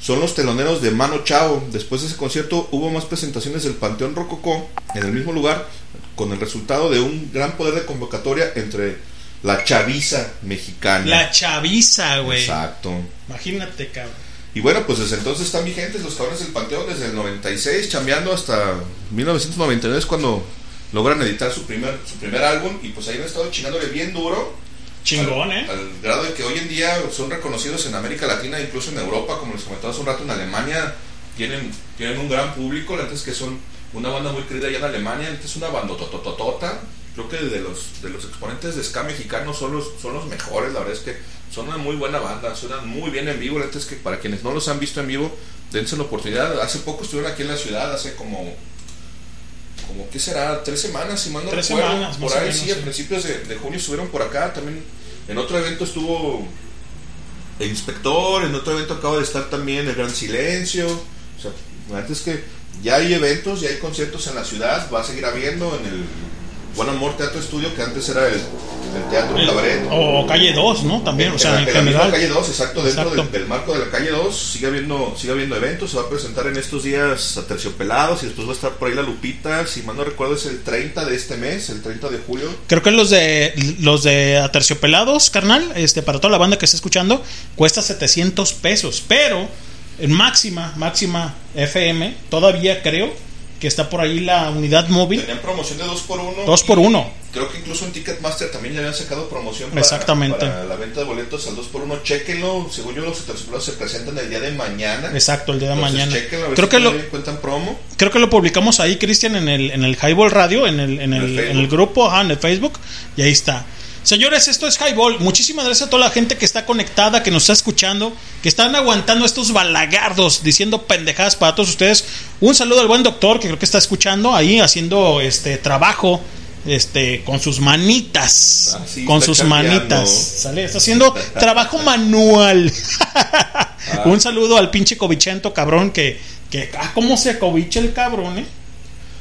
son los teloneros de Mano Chao. Después de ese concierto hubo más presentaciones del Panteón Rococó en el mismo lugar, con el resultado de un gran poder de convocatoria entre la chaviza mexicana. La chaviza, güey. Exacto. Imagínate, cabrón. Y bueno, pues desde entonces están vigentes los cabrones del Panteón desde el 96, chambeando hasta 1999 es cuando logran editar su primer, su primer álbum y pues ahí han estado chingándole bien duro. Chingón, ¿eh? Al grado de que hoy en día son reconocidos en América Latina, incluso en Europa, como les comentaba hace un rato, en Alemania tienen, tienen un gran público, la es que son una banda muy querida allá en Alemania, la es una banda totototota. Creo que de los, de los exponentes de ska mexicanos son los, son los mejores, la verdad es que son una muy buena banda, suenan muy bien en vivo, la es que para quienes no los han visto en vivo, dense la oportunidad. Hace poco estuvieron aquí en la ciudad, hace como, como ¿qué será? Tres semanas, si mal no Tres recuerdo. semanas, por ahí menos, sí, a principios de, de junio estuvieron por acá, también en otro evento estuvo el inspector, en otro evento acaba de estar también el Gran Silencio, o sea, la neta es que ya hay eventos, ya hay conciertos en la ciudad, va a seguir habiendo en el Buen Amor Teatro Estudio, que antes era el, el Teatro El- Cabaret. o calle 2, ¿no? También, o sea, en general. calle 2, exacto, dentro Exacto. Del, del marco de la calle 2 sigue habiendo, sigue habiendo eventos, se va a presentar en estos días a Terciopelados y después va a estar por ahí la Lupita, si mal no recuerdo es el 30 de este mes, el 30 de julio. Creo que los de los de Aterciopelados, carnal, este para toda la banda que está escuchando, cuesta 700 pesos, pero en máxima, máxima FM, todavía creo que está por ahí la unidad móvil Tenían promoción de 2 por 1 2 por 1 Creo que incluso en Ticketmaster también ya habían sacado promoción para, Exactamente. para la venta de boletos al 2 por 1 Chequenlo, según yo los terciopelados se presentan el día de mañana. Exacto, el día de Entonces, mañana. chéquenlo, a ver Creo si que lo- encuentran promo. Creo que lo publicamos ahí, Cristian, en el, en el Highball Radio, en el, en el, en el grupo, ajá, en el Facebook, y ahí está. Señores, esto es Highball. Muchísimas gracias a toda la gente que está conectada, que nos está escuchando, que están aguantando estos balagardos diciendo pendejadas para todos ustedes. Un saludo al buen doctor que creo que está escuchando ahí haciendo este trabajo este con sus manitas, Ah, con sus manitas. Sale, está haciendo trabajo manual. Ah. Un saludo al pinche covichento cabrón que que ah, cómo se cobicha el cabrón, eh.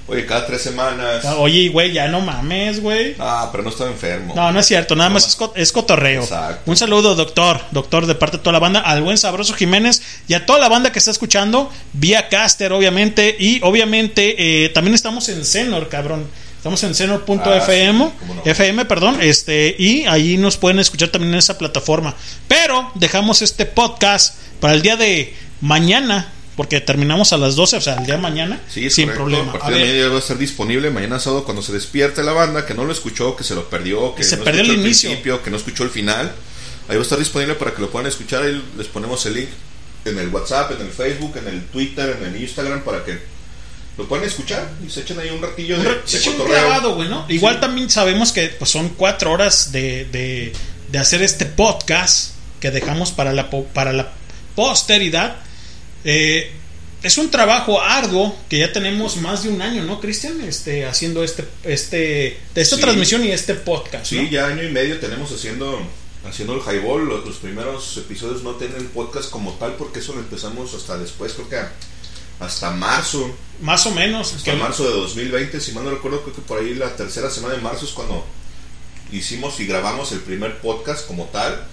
Oye, cada tres semanas. Oye, güey, ya no mames, güey. Ah, pero no estaba enfermo. No, no es cierto, nada más es, co- es cotorreo. Un saludo, doctor, doctor, de parte de toda la banda, al buen Sabroso Jiménez y a toda la banda que está escuchando, vía Caster, obviamente, y obviamente eh, también estamos en Zenor, cabrón. Estamos en Ah, Zenor.fm, FM, perdón, este, y ahí nos pueden escuchar también en esa plataforma. Pero dejamos este podcast para el día de mañana, porque terminamos a las 12, o sea, el día de mañana, Sí, sin correcto. problema. A A partir de ver, mañana ya va a estar disponible mañana sábado cuando se despierte la banda, que no lo escuchó, que se lo perdió, que Se no perdió el escuchó inicio. principio, que no escuchó el final. Ahí va a estar disponible para que lo puedan escuchar. Ahí les ponemos el link en el WhatsApp, en el Facebook, en el Twitter, en el Instagram para que lo puedan escuchar y se echen ahí un ratillo de, de Se echa un clavado, güey, ¿no? Igual también sabemos que pues, son cuatro horas de, de, de hacer este podcast que dejamos para la, para la posteridad. Eh, es un trabajo arduo que ya tenemos más de un año, ¿no, Cristian? Este, haciendo este, este, esta Sí. transmisión y este podcast. Sí, ¿no? ya año y medio tenemos haciendo haciendo el highball. Los, los primeros episodios no tienen podcast como tal porque eso lo empezamos hasta después, creo que hasta marzo. Más o menos. Hasta que- marzo de 2020, si mal no recuerdo, creo que por ahí la tercera semana de marzo es cuando hicimos y grabamos el primer podcast como tal.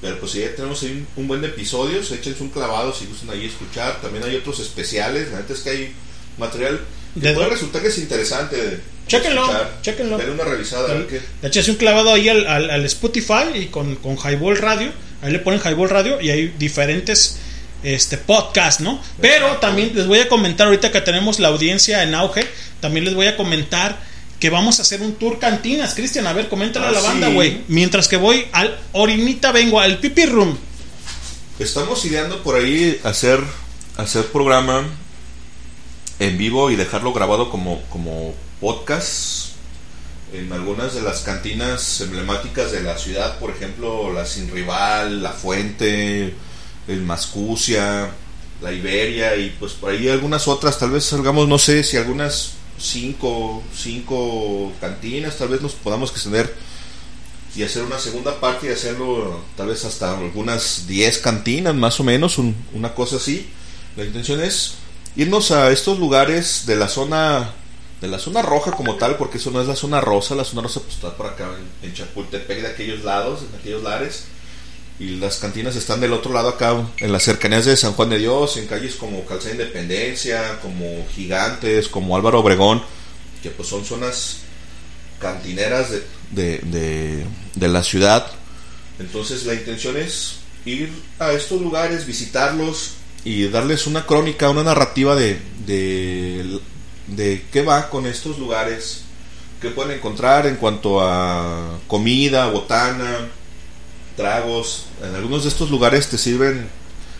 Pero pues ya tenemos ahí un, un buen de episodios, échense un clavado si gustan ahí escuchar. También hay otros especiales, la neta es que hay material que De- puede resultar que es interesante. Chéquenlo, escuchar. chéquenlo. Denle una revisada a ver qué. Le echas un clavado ahí al, al- al Spotify y con, con Highball Radio. Ahí le ponen Highball Radio y hay diferentes este podcasts, ¿no? Pero también les voy a comentar ahorita que tenemos la audiencia en auge. También les voy a comentar que vamos a hacer un tour cantinas. Cristian, a ver, coméntale a Ah, la banda, sí. güey. Mientras que voy al Orinita, vengo al Pipi Room. Estamos ideando por ahí hacer, hacer programa en vivo y dejarlo grabado como, como podcast en algunas de las cantinas emblemáticas de la ciudad, por ejemplo, la Sin Rival, La Fuente, el Mascucia, la Iberia y pues por ahí algunas otras, tal vez salgamos, no sé, si algunas cinco, cinco cantinas, tal vez nos podamos extender y hacer una segunda parte y hacerlo tal vez hasta algunas 10 cantinas más o menos, un- una cosa así. La intención es irnos a estos lugares de la zona de la zona roja como tal, porque eso no es la zona rosa, la zona rosa pues, está por acá en, en Chapultepec de aquellos lados, en aquellos lares. Y las cantinas están del otro lado acá, en las cercanías de San Juan de Dios, en calles como Calzada Independencia, como Gigantes, como Álvaro Obregón, que pues son zonas cantineras de, de, de- la ciudad. Entonces la intención es ir a estos lugares, visitarlos y darles una crónica, una narrativa de, de, de qué va con estos lugares, qué pueden encontrar en cuanto a comida, botana, tragos. En algunos de estos lugares te sirven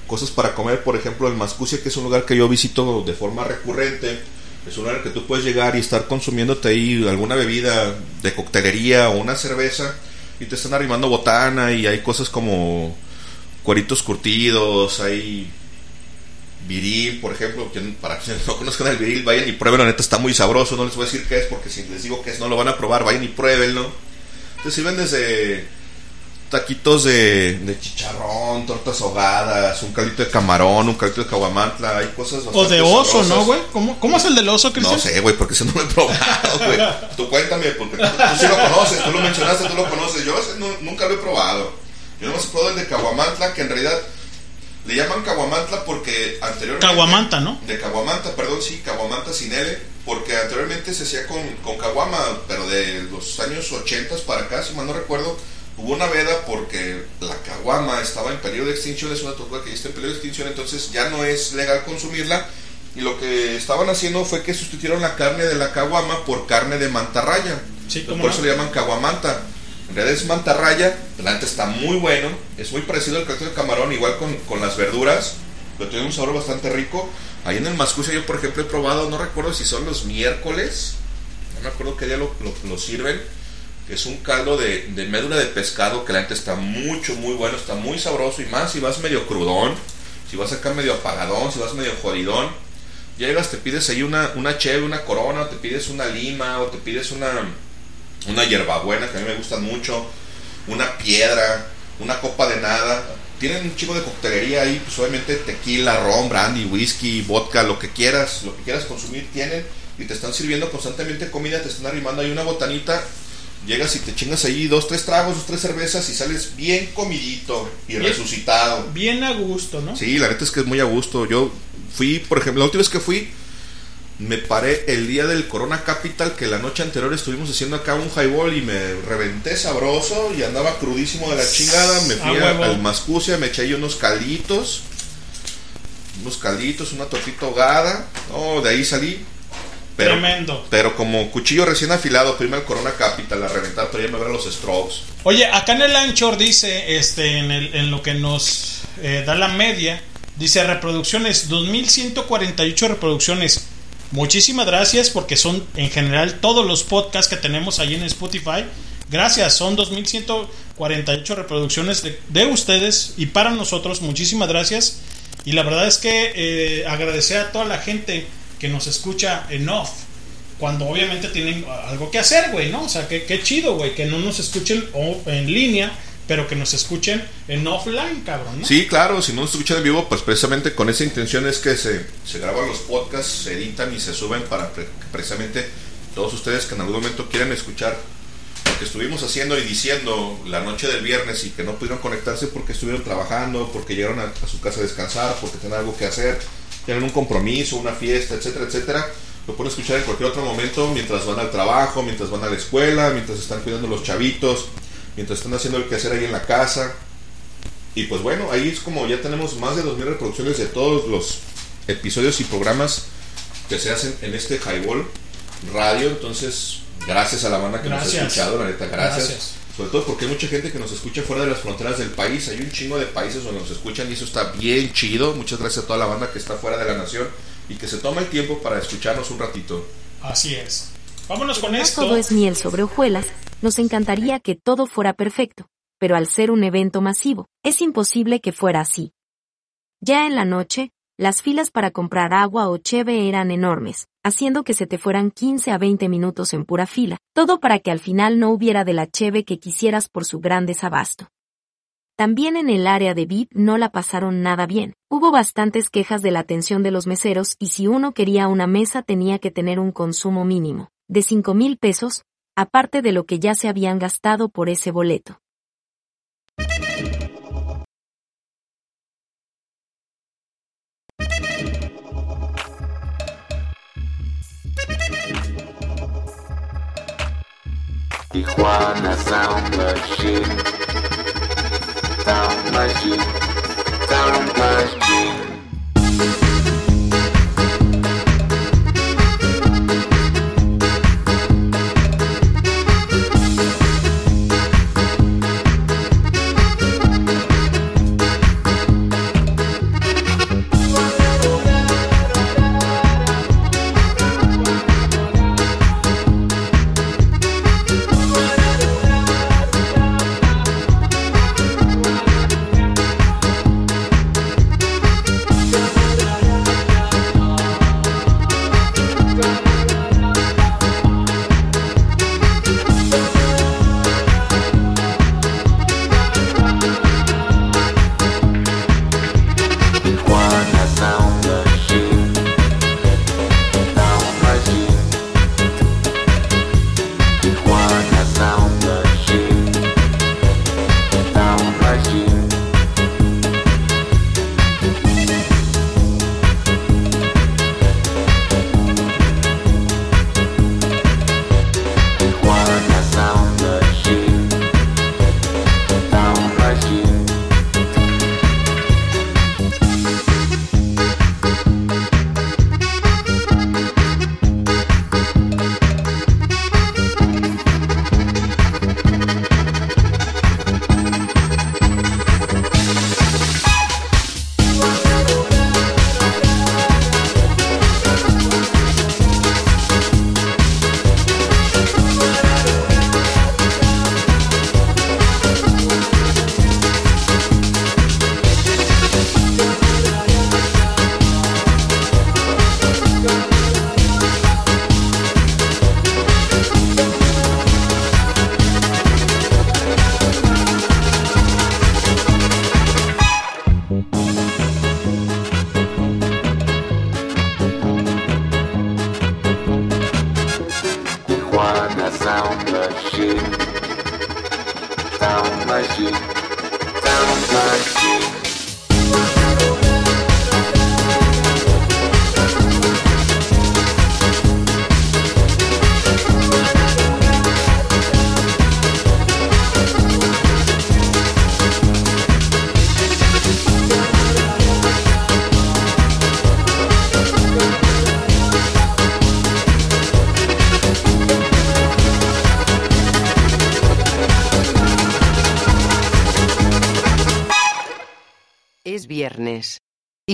cosas para comer, por ejemplo el Mascucia, que es un lugar que yo visito de forma recurrente. Es un lugar que tú puedes llegar y estar consumiéndote ahí alguna bebida de coctelería o una cerveza y te están arrimando botana y hay cosas como cueritos curtidos, hay viril, por ejemplo, que para quienes no conozcan el viril, vayan y prueben, la neta está muy sabroso, no les voy a decir qué es porque si les digo qué es no lo van a probar, vayan y pruébenlo. Te sirven desde taquitos de, de chicharrón, tortas ahogadas, un caldito de camarón, un caldito de caguamantla, hay cosas O bastante de oso, sabrosas. ¿no, güey? ¿Cómo, ¿Cómo es el del oso, Cristian? No sé, güey, porque ese no lo he probado, güey. Tú cuéntame, porque tú, tú sí lo conoces, tú lo mencionaste, tú lo conoces. Yo no- nunca lo he probado. Yo no he probado el de Caguamantla, que en realidad le llaman Caguamantla porque anteriormente... Caguamanta, ¿no? De Caguamanta, perdón, sí, Caguamanta sin L, porque anteriormente se hacía con, con Caguama, pero de los años 80 para acá, si mal no recuerdo, hubo una veda porque la Caguama estaba en peligro de extinción, es una tortuga que ya está en peligro de extinción, entonces ya no es legal consumirla. Y lo que estaban haciendo fue que sustituyeron la carne de la caguama por carne de mantarraya. Sí, por no. eso le llaman caguamanta. En realidad es mantarraya, la neta está muy bueno, es muy parecido al caldo de camarón, igual con, con las verduras, pero tiene un sabor bastante rico. Ahí en el Mascucia yo por ejemplo he probado, no recuerdo si son los miércoles, no me acuerdo qué día lo, lo- lo sirven, es un caldo de, de médula de pescado que la neta está mucho, muy bueno, está muy sabroso y más si vas medio crudón, si vas acá medio apagadón, si vas medio jodidón, llegas, te pides ahí una, una cheve, una corona, o te pides una lima, o te pides una, una hierbabuena que a mí me gustan mucho, una piedra, una copa de nada. Tienen un chico de coctelería ahí, pues obviamente tequila, ron, brandy, whisky, vodka, lo que quieras, lo que quieras consumir tienen y te están sirviendo constantemente comida, te están arrimando ahí una botanita. Llegas y te chingas ahí dos, tres tragos, dos, tres cervezas y sales bien comidito y Bien. resucitado. Bien a gusto, ¿no? Sí, la neta es que es muy a gusto. Yo fui, por ejemplo, la última vez que fui, me paré el día del Corona Capital, que la noche anterior estuvimos haciendo acá un highball y me reventé sabroso y andaba crudísimo de la chingada. Me fui A al Mascucia, me eché ahí unos calditos, unos calditos, una tortita ahogada. No, de ahí salí. Pero, Tremendo. Pero como cuchillo recién afilado, primero el Corona Capital, a reventar, pero ya me ver los strokes. Oye, acá en el Anchor dice, este, en, el- en lo que nos eh, da la media, dice reproducciones, 2148 reproducciones. Muchísimas gracias porque son en general todos los podcasts que tenemos ahí en Spotify. Gracias, son 2148 reproducciones de, de ustedes y para nosotros. Muchísimas gracias. Y la verdad es que eh, agradecer a toda la gente que nos escucha en off cuando obviamente tienen algo que hacer, güey, ¿no? O sea, que qué chido, güey, que no nos escuchen en línea, pero que nos escuchen en offline, cabrón. Sí, claro, si no nos escuchan en vivo, pues precisamente con esa intención es que se, se graban los podcasts, se editan y se suben para que precisamente todos ustedes que en algún momento quieran escuchar lo que estuvimos haciendo y diciendo la noche del viernes y que no pudieron conectarse porque estuvieron trabajando, porque llegaron a, a su casa a descansar, porque tenían algo que hacer, tienen un compromiso, una fiesta, etcétera, etcétera. Lo pueden escuchar en cualquier otro momento, mientras van al trabajo, mientras van a la escuela, mientras están cuidando los chavitos, mientras están haciendo el quehacer ahí en la casa. Y pues bueno, ahí es como ya tenemos más de 2.000 reproducciones de todos los episodios y programas que se hacen en este Highball Radio. Entonces, gracias a la banda que nos ha escuchado, la neta, gracias. Gracias. Sobre todo porque hay mucha gente que nos escucha fuera de las fronteras del país. Hay un chingo de países donde nos escuchan y eso está bien chido. Muchas gracias a toda la banda que está fuera de la nación y que se toma el tiempo para escucharnos un ratito. Así es. Vámonos con No esto. todo es miel sobre hojuelas, nos encantaría que todo fuera perfecto, pero al ser un evento masivo, es imposible que fuera así. Ya en la noche, las filas para comprar agua o cheve eran enormes, haciendo que se te fueran 15 a 20 minutos en pura fila, todo para que al final no hubiera de la cheve que quisieras por su gran desabasto. También en el área de VIP no la pasaron nada bien. Hubo bastantes quejas de la atención de los meseros y si uno quería una mesa tenía que tener un consumo mínimo, de 5 mil pesos, aparte de lo que ya se habían gastado por ese boleto. Tijuana Sound Machine. Sound Machine. Sound Machine.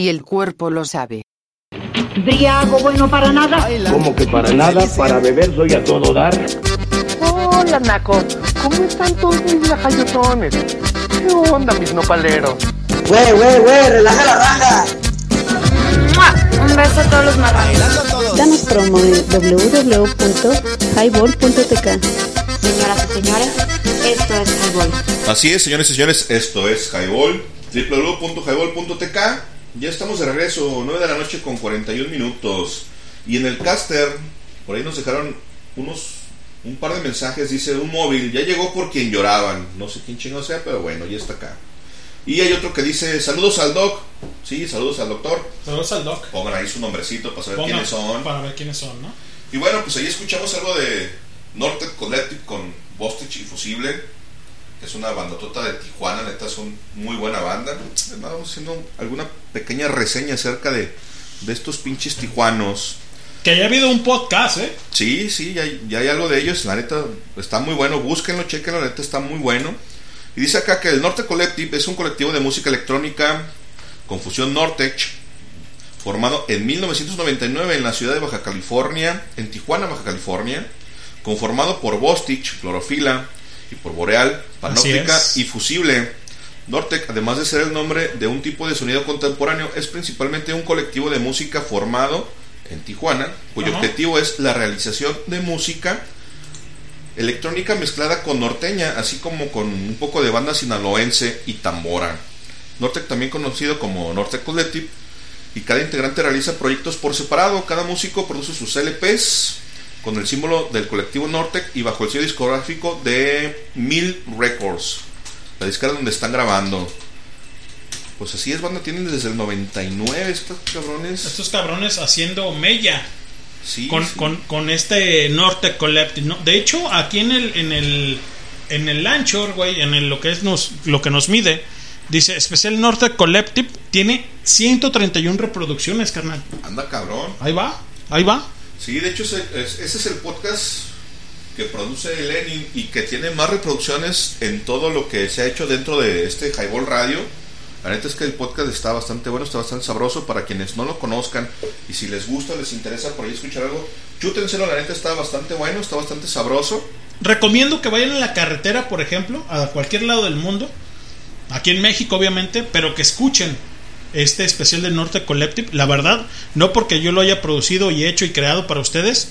Y el cuerpo lo sabe. Briago bueno para nada. Como que para nada, para beber soy a todo dar. Hola, Naco. ¿Cómo están todos mis lajayotones? ¿Qué onda, mis nopaleros? Güey, güey, güey, relaja la raja. Un beso a todos los marranos. Danos promo en www.highball.tk. Señoras y señores, esto es Highball. Así es, señores y señores, esto es Highball, www.highball.tk. Ya estamos de regreso, 9 de la noche con 41 minutos. Y en el caster, por ahí nos dejaron unos un par de mensajes, dice un móvil, ya llegó por quien lloraban. No sé quién chingo sea, pero bueno, ya está acá. Y hay otro que dice, saludos al doc. Sí, saludos al doctor. Saludos al doc. Pongan ahí su nombrecito para saber Pongan quiénes son. Para ver quiénes son, ¿no? Y bueno, pues ahí escuchamos algo de Norte Collective con Bostich y Fusible, es una bandotota de Tijuana, neta, es una muy buena banda. Vamos haciendo alguna pequeña reseña acerca de, de estos pinches tijuanos. Que haya habido un podcast, ¿eh? Sí, sí, ya, hay- ya hay algo de ellos, la neta está muy bueno, búsquenlo, chequenlo, la neta está muy bueno. Y dice acá que el Norte Collective es un colectivo de música electrónica con fusión Nortech, formado en 1999 en la ciudad de Baja California, en Tijuana, Baja California, conformado por Bostich, Clorofila y por Boreal, Panóptica y Fusible. Nortec, además de ser el nombre de un tipo de sonido contemporáneo, es principalmente un colectivo de música formado en Tijuana, cuyo objetivo es la realización de música electrónica mezclada con norteña, así como con un poco de banda sinaloense y tambora. Nortec también conocido como Nortec Collective y cada integrante realiza proyectos por separado, cada músico produce sus LPs con el símbolo del colectivo Nortec y bajo el sello discográfico de Mill Records, la disquera donde están grabando. Pues así es, banda, tienen desde el 99 estos cabrones. Estos cabrones haciendo mella. Sí, con, sí. con, con este Norte Collective. ¿no? De hecho, aquí en el, en el, en el Anchor, güey, en el, lo que es nos, lo que nos mide, dice especial Norte Collective tiene 131 reproducciones, carnal. Anda cabrón. Ahí va, ahí va. Sí, de hecho ese es, ese es el podcast que produce Lenin y que tiene más reproducciones en todo lo que se ha hecho dentro de este Highball Radio. La neta es que el podcast está bastante bueno, está bastante sabroso para quienes no lo conozcan y si les gusta, les interesa por ahí escuchar algo, chútenselo, la neta está bastante bueno, está bastante sabroso. Recomiendo que vayan en la carretera, por ejemplo, a cualquier lado del mundo, aquí en México obviamente, pero que escuchen este especial de Norte Collective. La verdad, no porque yo lo haya producido y hecho y creado para ustedes,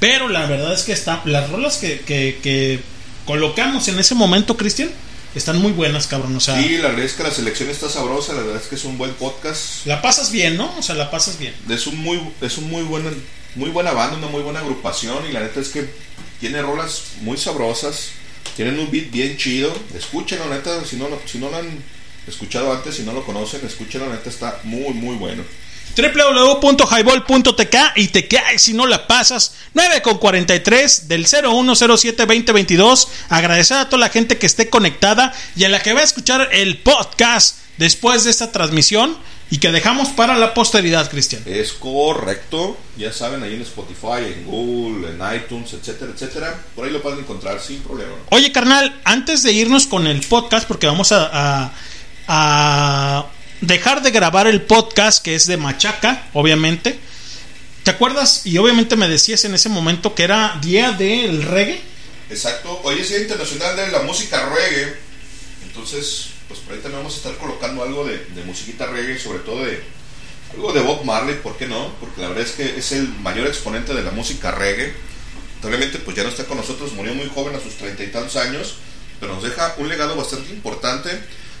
pero la verdad es que está, las rolas que, que, que colocamos en ese momento, Cristian, están muy buenas, cabrón. O sea, Sí, la verdad es que la selección está sabrosa, la verdad es que es un buen podcast. la pasas bien, ¿no? O sea, la pasas bien. Es un muy, es un muy buena, muy buena banda, una muy buena agrupación y la neta es que tiene rolas muy sabrosas, tienen un beat bien chido, escúchenlo, neta, si no, si no lo han escuchado antes, si no lo conocen, escúchenlo, neta está muy muy bueno. www.highball.tk y te caes si no la pasas 9 con 43 del 0107 2022 agradecer a toda la gente que esté conectada y a la que va a escuchar el podcast después de esta transmisión y que dejamos para la posteridad Cristian Es correcto, ya saben, ahí en Spotify, en Google, en iTunes, etcétera, etcétera, por ahí lo pueden encontrar sin problema. Oye, carnal, antes de irnos con el podcast, porque vamos a, a- a dejar de grabar el podcast que es de Machaca, obviamente. ¿Te acuerdas? Y obviamente me decías en ese momento que era día del reggae. Exacto, hoy es Día Internacional de la Música Reggae, entonces, pues por ahí también vamos a estar colocando algo de, de musiquita reggae, sobre todo de algo de Bob Marley, ¿por qué no? Porque la verdad es que es el mayor exponente de la música reggae. Obviamente, pues ya no está con nosotros, murió muy joven a sus treinta y tantos años, pero nos deja un legado bastante importante,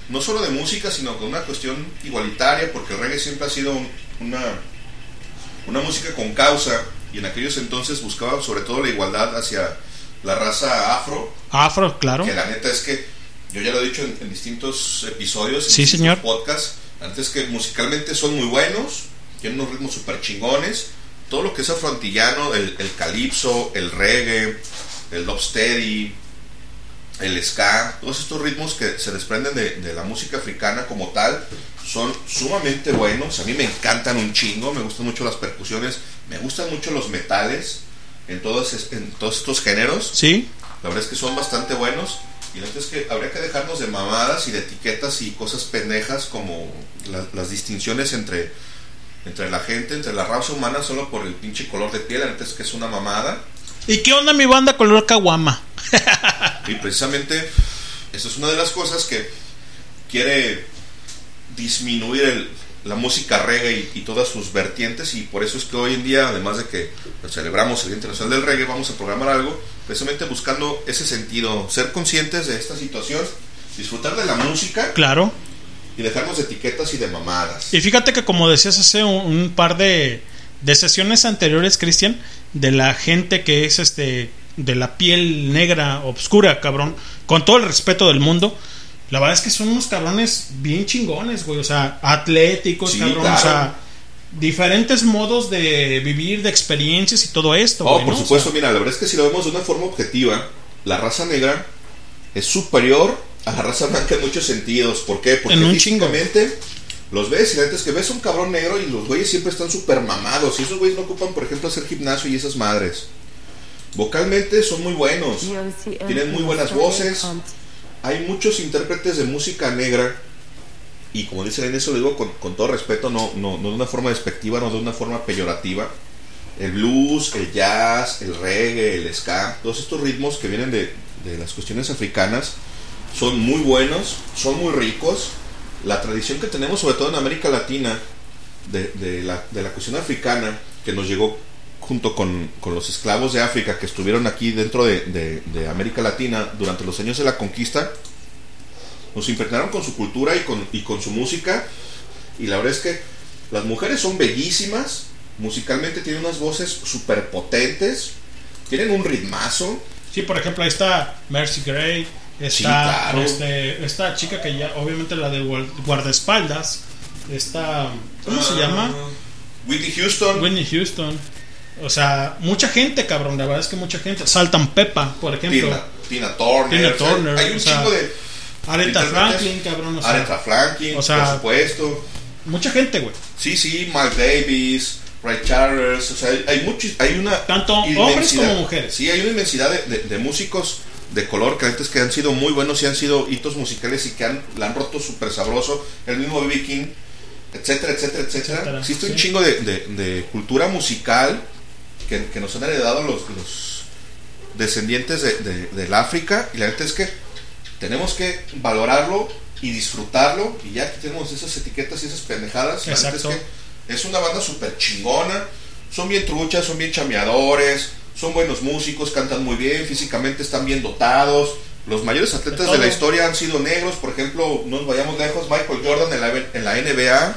no solo de música, sino con una cuestión igualitaria, porque el reggae siempre ha sido un- una, una música con causa, y en aquellos entonces buscaba sobre todo la igualdad hacia la raza afro, Afro, claro. que la neta es que yo ya lo he dicho en, en distintos episodios, en Sí, distintos señor. podcasts, antes que musicalmente son muy buenos, tienen unos ritmos súper chingones, todo lo que es afroantillano, el, el calipso, el reggae, el dubsteady, el ska, todos estos ritmos que se desprenden de, de la música africana como tal, son sumamente buenos, a mí me encantan un chingo, me gustan mucho las percusiones, me gustan mucho los metales en todos, es- en todos estos géneros. Sí. La verdad es que son bastante buenos. Y la neta es que habría que dejarnos de mamadas y de etiquetas y cosas pendejas como la- las distinciones entre, entre la gente, entre la raza humana solo por el pinche color de piel. La neta es que es una mamada. ¿Y qué onda mi banda color caguama? Y precisamente eso es una de las cosas que quiere disminuir el- la música reggae y, y todas sus vertientes y por eso es que hoy en día, además de que celebramos el Día Internacional del Reggae, vamos a programar algo precisamente buscando ese sentido, ser conscientes de esta situación, disfrutar de la música Claro. y dejarnos de etiquetas y de mamadas. Y fíjate que como decías hace un, un par de, de sesiones anteriores, Cristian, de la gente que es este de la piel negra, obscura, cabrón, con todo el respeto del mundo, la verdad es que son unos cabrones bien chingones, güey, o sea, atléticos, Sí, cabrón, claro. o sea, diferentes modos de vivir, de experiencias y todo esto, Oh, güey, por ¿no? O supuesto, sea, mira, la verdad es que si lo vemos de una forma objetiva, la raza negra es superior a la raza blanca en muchos sentidos. ¿Por qué? Porque En un los ves y la neta es que ves a un cabrón negro y los güeyes siempre están súper mamados. Y esos güeyes no ocupan, por ejemplo, hacer gimnasio y esas madres. Vocalmente son muy buenos. Tienen muy buenas voces. Hay muchos intérpretes de música negra. Y como dicen en eso, lo digo con, con todo respeto, no, no, no de una forma despectiva, no de una forma peyorativa. El blues, el jazz, el reggae, el ska, todos estos ritmos que vienen de, de las cuestiones africanas son muy buenos, son muy ricos. La tradición que tenemos, sobre todo en América Latina, de, la, de la cuestión africana, que nos llegó junto con, con los esclavos de África que estuvieron aquí dentro de, de- de América Latina durante los años de la conquista, nos impregnaron con su cultura y con, y con su música. Y la verdad es que las mujeres son bellísimas, musicalmente tienen unas voces súper potentes, tienen un ritmazo. Sí, por ejemplo, ahí está Mercy Gray, está Sí, claro. este, esta chica que ya, obviamente la de guar- guardaespaldas, está, ¿cómo se Ah, llama? Whitney Houston. Whitney Houston. O sea, mucha gente, cabrón, la verdad es que mucha gente. Saltan Pepa, por ejemplo. Tina, Tina Turner. Tina o sea, Turner, hay un o sea, chingo de. Aretha. Franklin, cabrón. O sea, Aretha Franklin, o sea, por supuesto. Mucha gente, güey. Sí, sí, Mark Davis, Ray Charles, o sea, hay, muchos, hay una Tanto hombres como mujeres. Sí, hay una inmensidad de, de- de músicos de color que antes que han sido muy buenos y han sido hitos musicales y que han, la han roto súper sabroso. El mismo B.B. King, etcétera, etcétera, etcétera. Etcétera, Existe un chingo de, de- de cultura musical que, que nos han heredado los, los descendientes de, de- del África y la verdad es que tenemos que valorarlo y disfrutarlo y ya que tenemos esas etiquetas y esas pendejadas, la es que es una banda súper chingona, son bien truchas, son bien chameadores, son buenos músicos, cantan muy bien, físicamente están bien dotados. Los mayores atletas de, la historia han sido negros, por ejemplo, no nos vayamos lejos, Michael Jordan en la, en la NBA,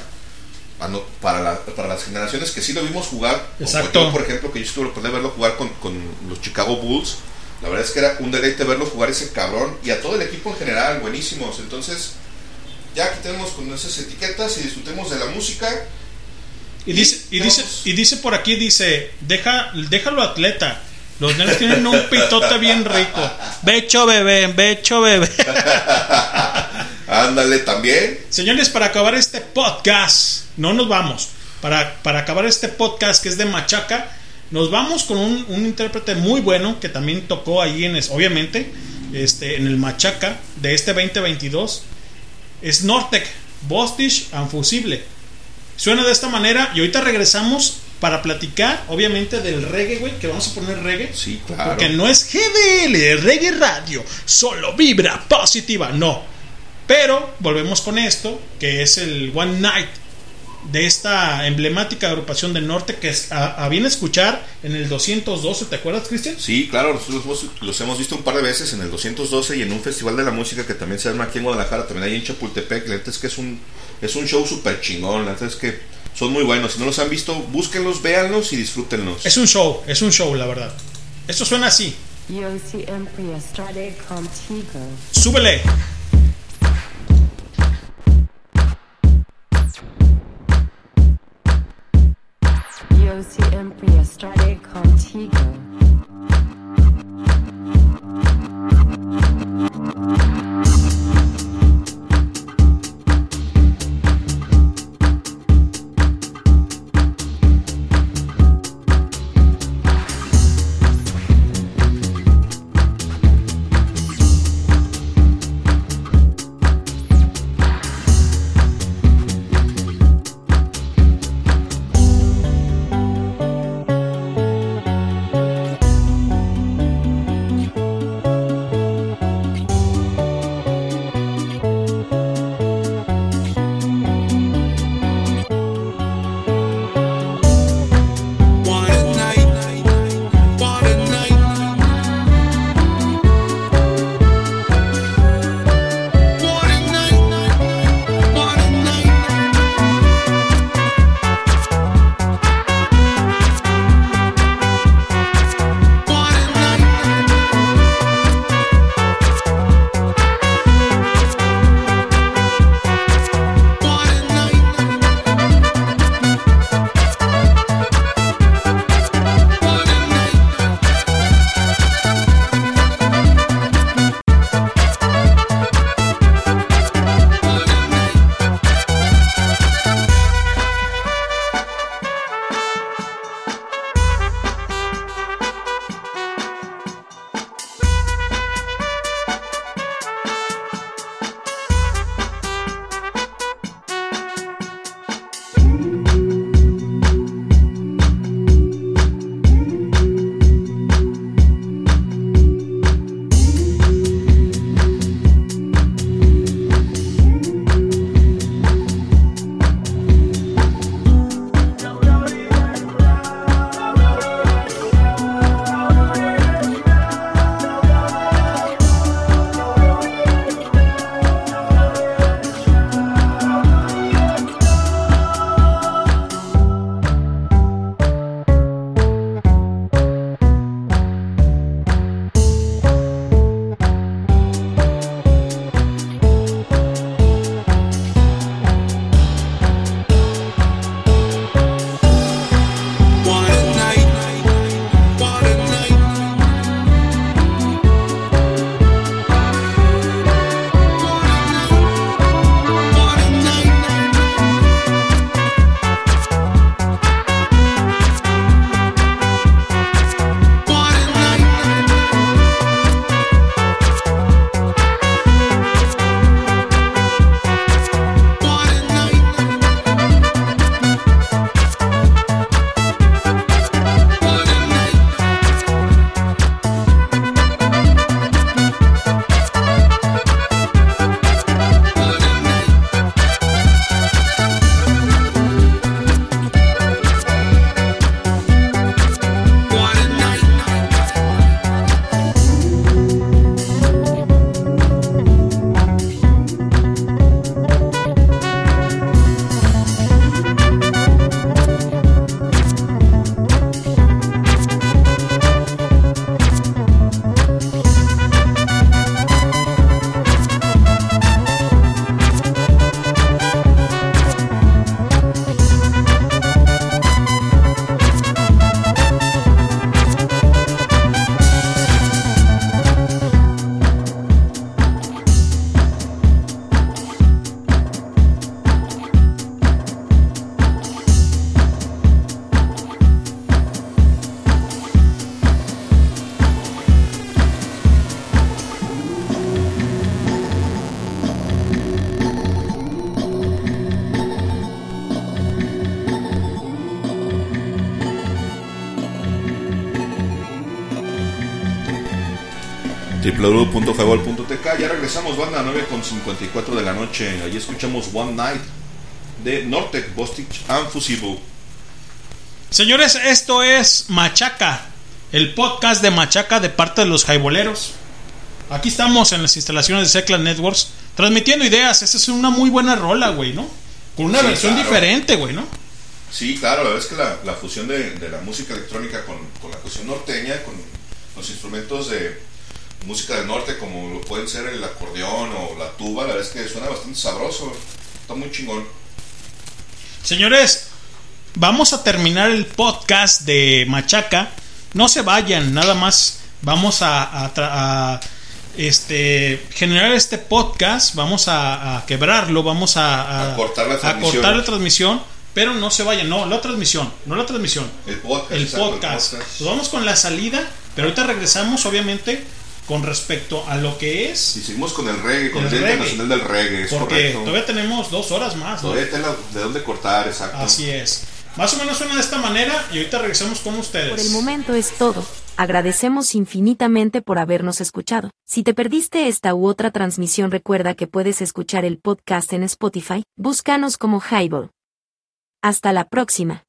para, la- para las generaciones que sí lo vimos jugar, Exacto. yo, por ejemplo, que yo estuve de verlo jugar con, con los Chicago Bulls, la verdad es que era un deleite verlo jugar ese cabrón y a todo el equipo en general, buenísimos. Entonces, ya quitemos con esas etiquetas y disfrutemos de la música. Y dice, y dice, y dice por aquí, dice, deja, déjalo atleta. Los nenes tienen un pitote bien rico. Becho bebé, becho bebé. Ándale también. Señores, para acabar este podcast, no nos vamos. Para, para acabar este podcast que es de Machaca, nos vamos con un, un intérprete muy bueno que también tocó ahí en, es- obviamente, este, en el Machaca de este 2022. Es Nortec, Bostich and Fusible. Suena de esta manera y ahorita regresamos para platicar, obviamente, del reggae, güey, que vamos a poner reggae. Sí, claro. Porque no es GDL, es reggae radio, solo vibra positiva, no. Pero volvemos con esto, que es el One Night de esta emblemática agrupación del norte que es, a, a bien escuchar en el 212, ¿te acuerdas, Cristian? Sí, claro, nosotros los, los hemos visto un par de veces en el 212 y en un festival de la música que también se arma aquí en Guadalajara, también hay en Chapultepec. La neta es que es un, es un show súper chingón, la neta es que son muy buenos. Si no los han visto, búsquenlos, véanlos y disfrútenlos. Es un show, es un show, la verdad. Esto suena así. Yo siempre estaré contigo. Súbele. Yo siempre estaré contigo. www.highball.tk. Ya regresamos, banda, 9 con 54 de la noche. Allí escuchamos One Night de Nortec, Bostich and Fusible. Señores, esto es Machaca, el podcast de Machaca de parte de los jaiboleros. Aquí estamos en las instalaciones de Secla Networks, transmitiendo ideas. Esta es una muy buena rola, güey, ¿no? Con una Sí, versión claro. diferente, güey, ¿no? Sí, claro, la verdad es que la, la fusión de, de la música electrónica con, con la fusión norteña, con los instrumentos de música del norte, como lo pueden ser el acordeón o la tuba, la verdad es que suena bastante sabroso. Está muy chingón. Señores, vamos a terminar el podcast de Machaca. No se vayan, nada más vamos a, a a, este, generar este podcast, vamos a, a quebrarlo, vamos a, cortar la a transmisión. cortar la transmisión, pero no se vayan, no, la transmisión, no la transmisión, El podcast. el exacto, el podcast. podcast. Pues vamos con la salida, pero ahorita regresamos, obviamente, con respecto a lo que es. Y seguimos con el reggae, con el, Día reggae. Internacional del Reggae, es Porque correcto. todavía tenemos dos horas más. ¿no? Todavía tenla de dónde cortar, exacto. Así es. Más o menos suena de esta manera y ahorita regresamos con ustedes. Por el momento es todo. Agradecemos infinitamente por habernos escuchado. Si te perdiste esta u otra transmisión recuerda que puedes escuchar el podcast en Spotify, búscanos como Highball. Hasta la próxima.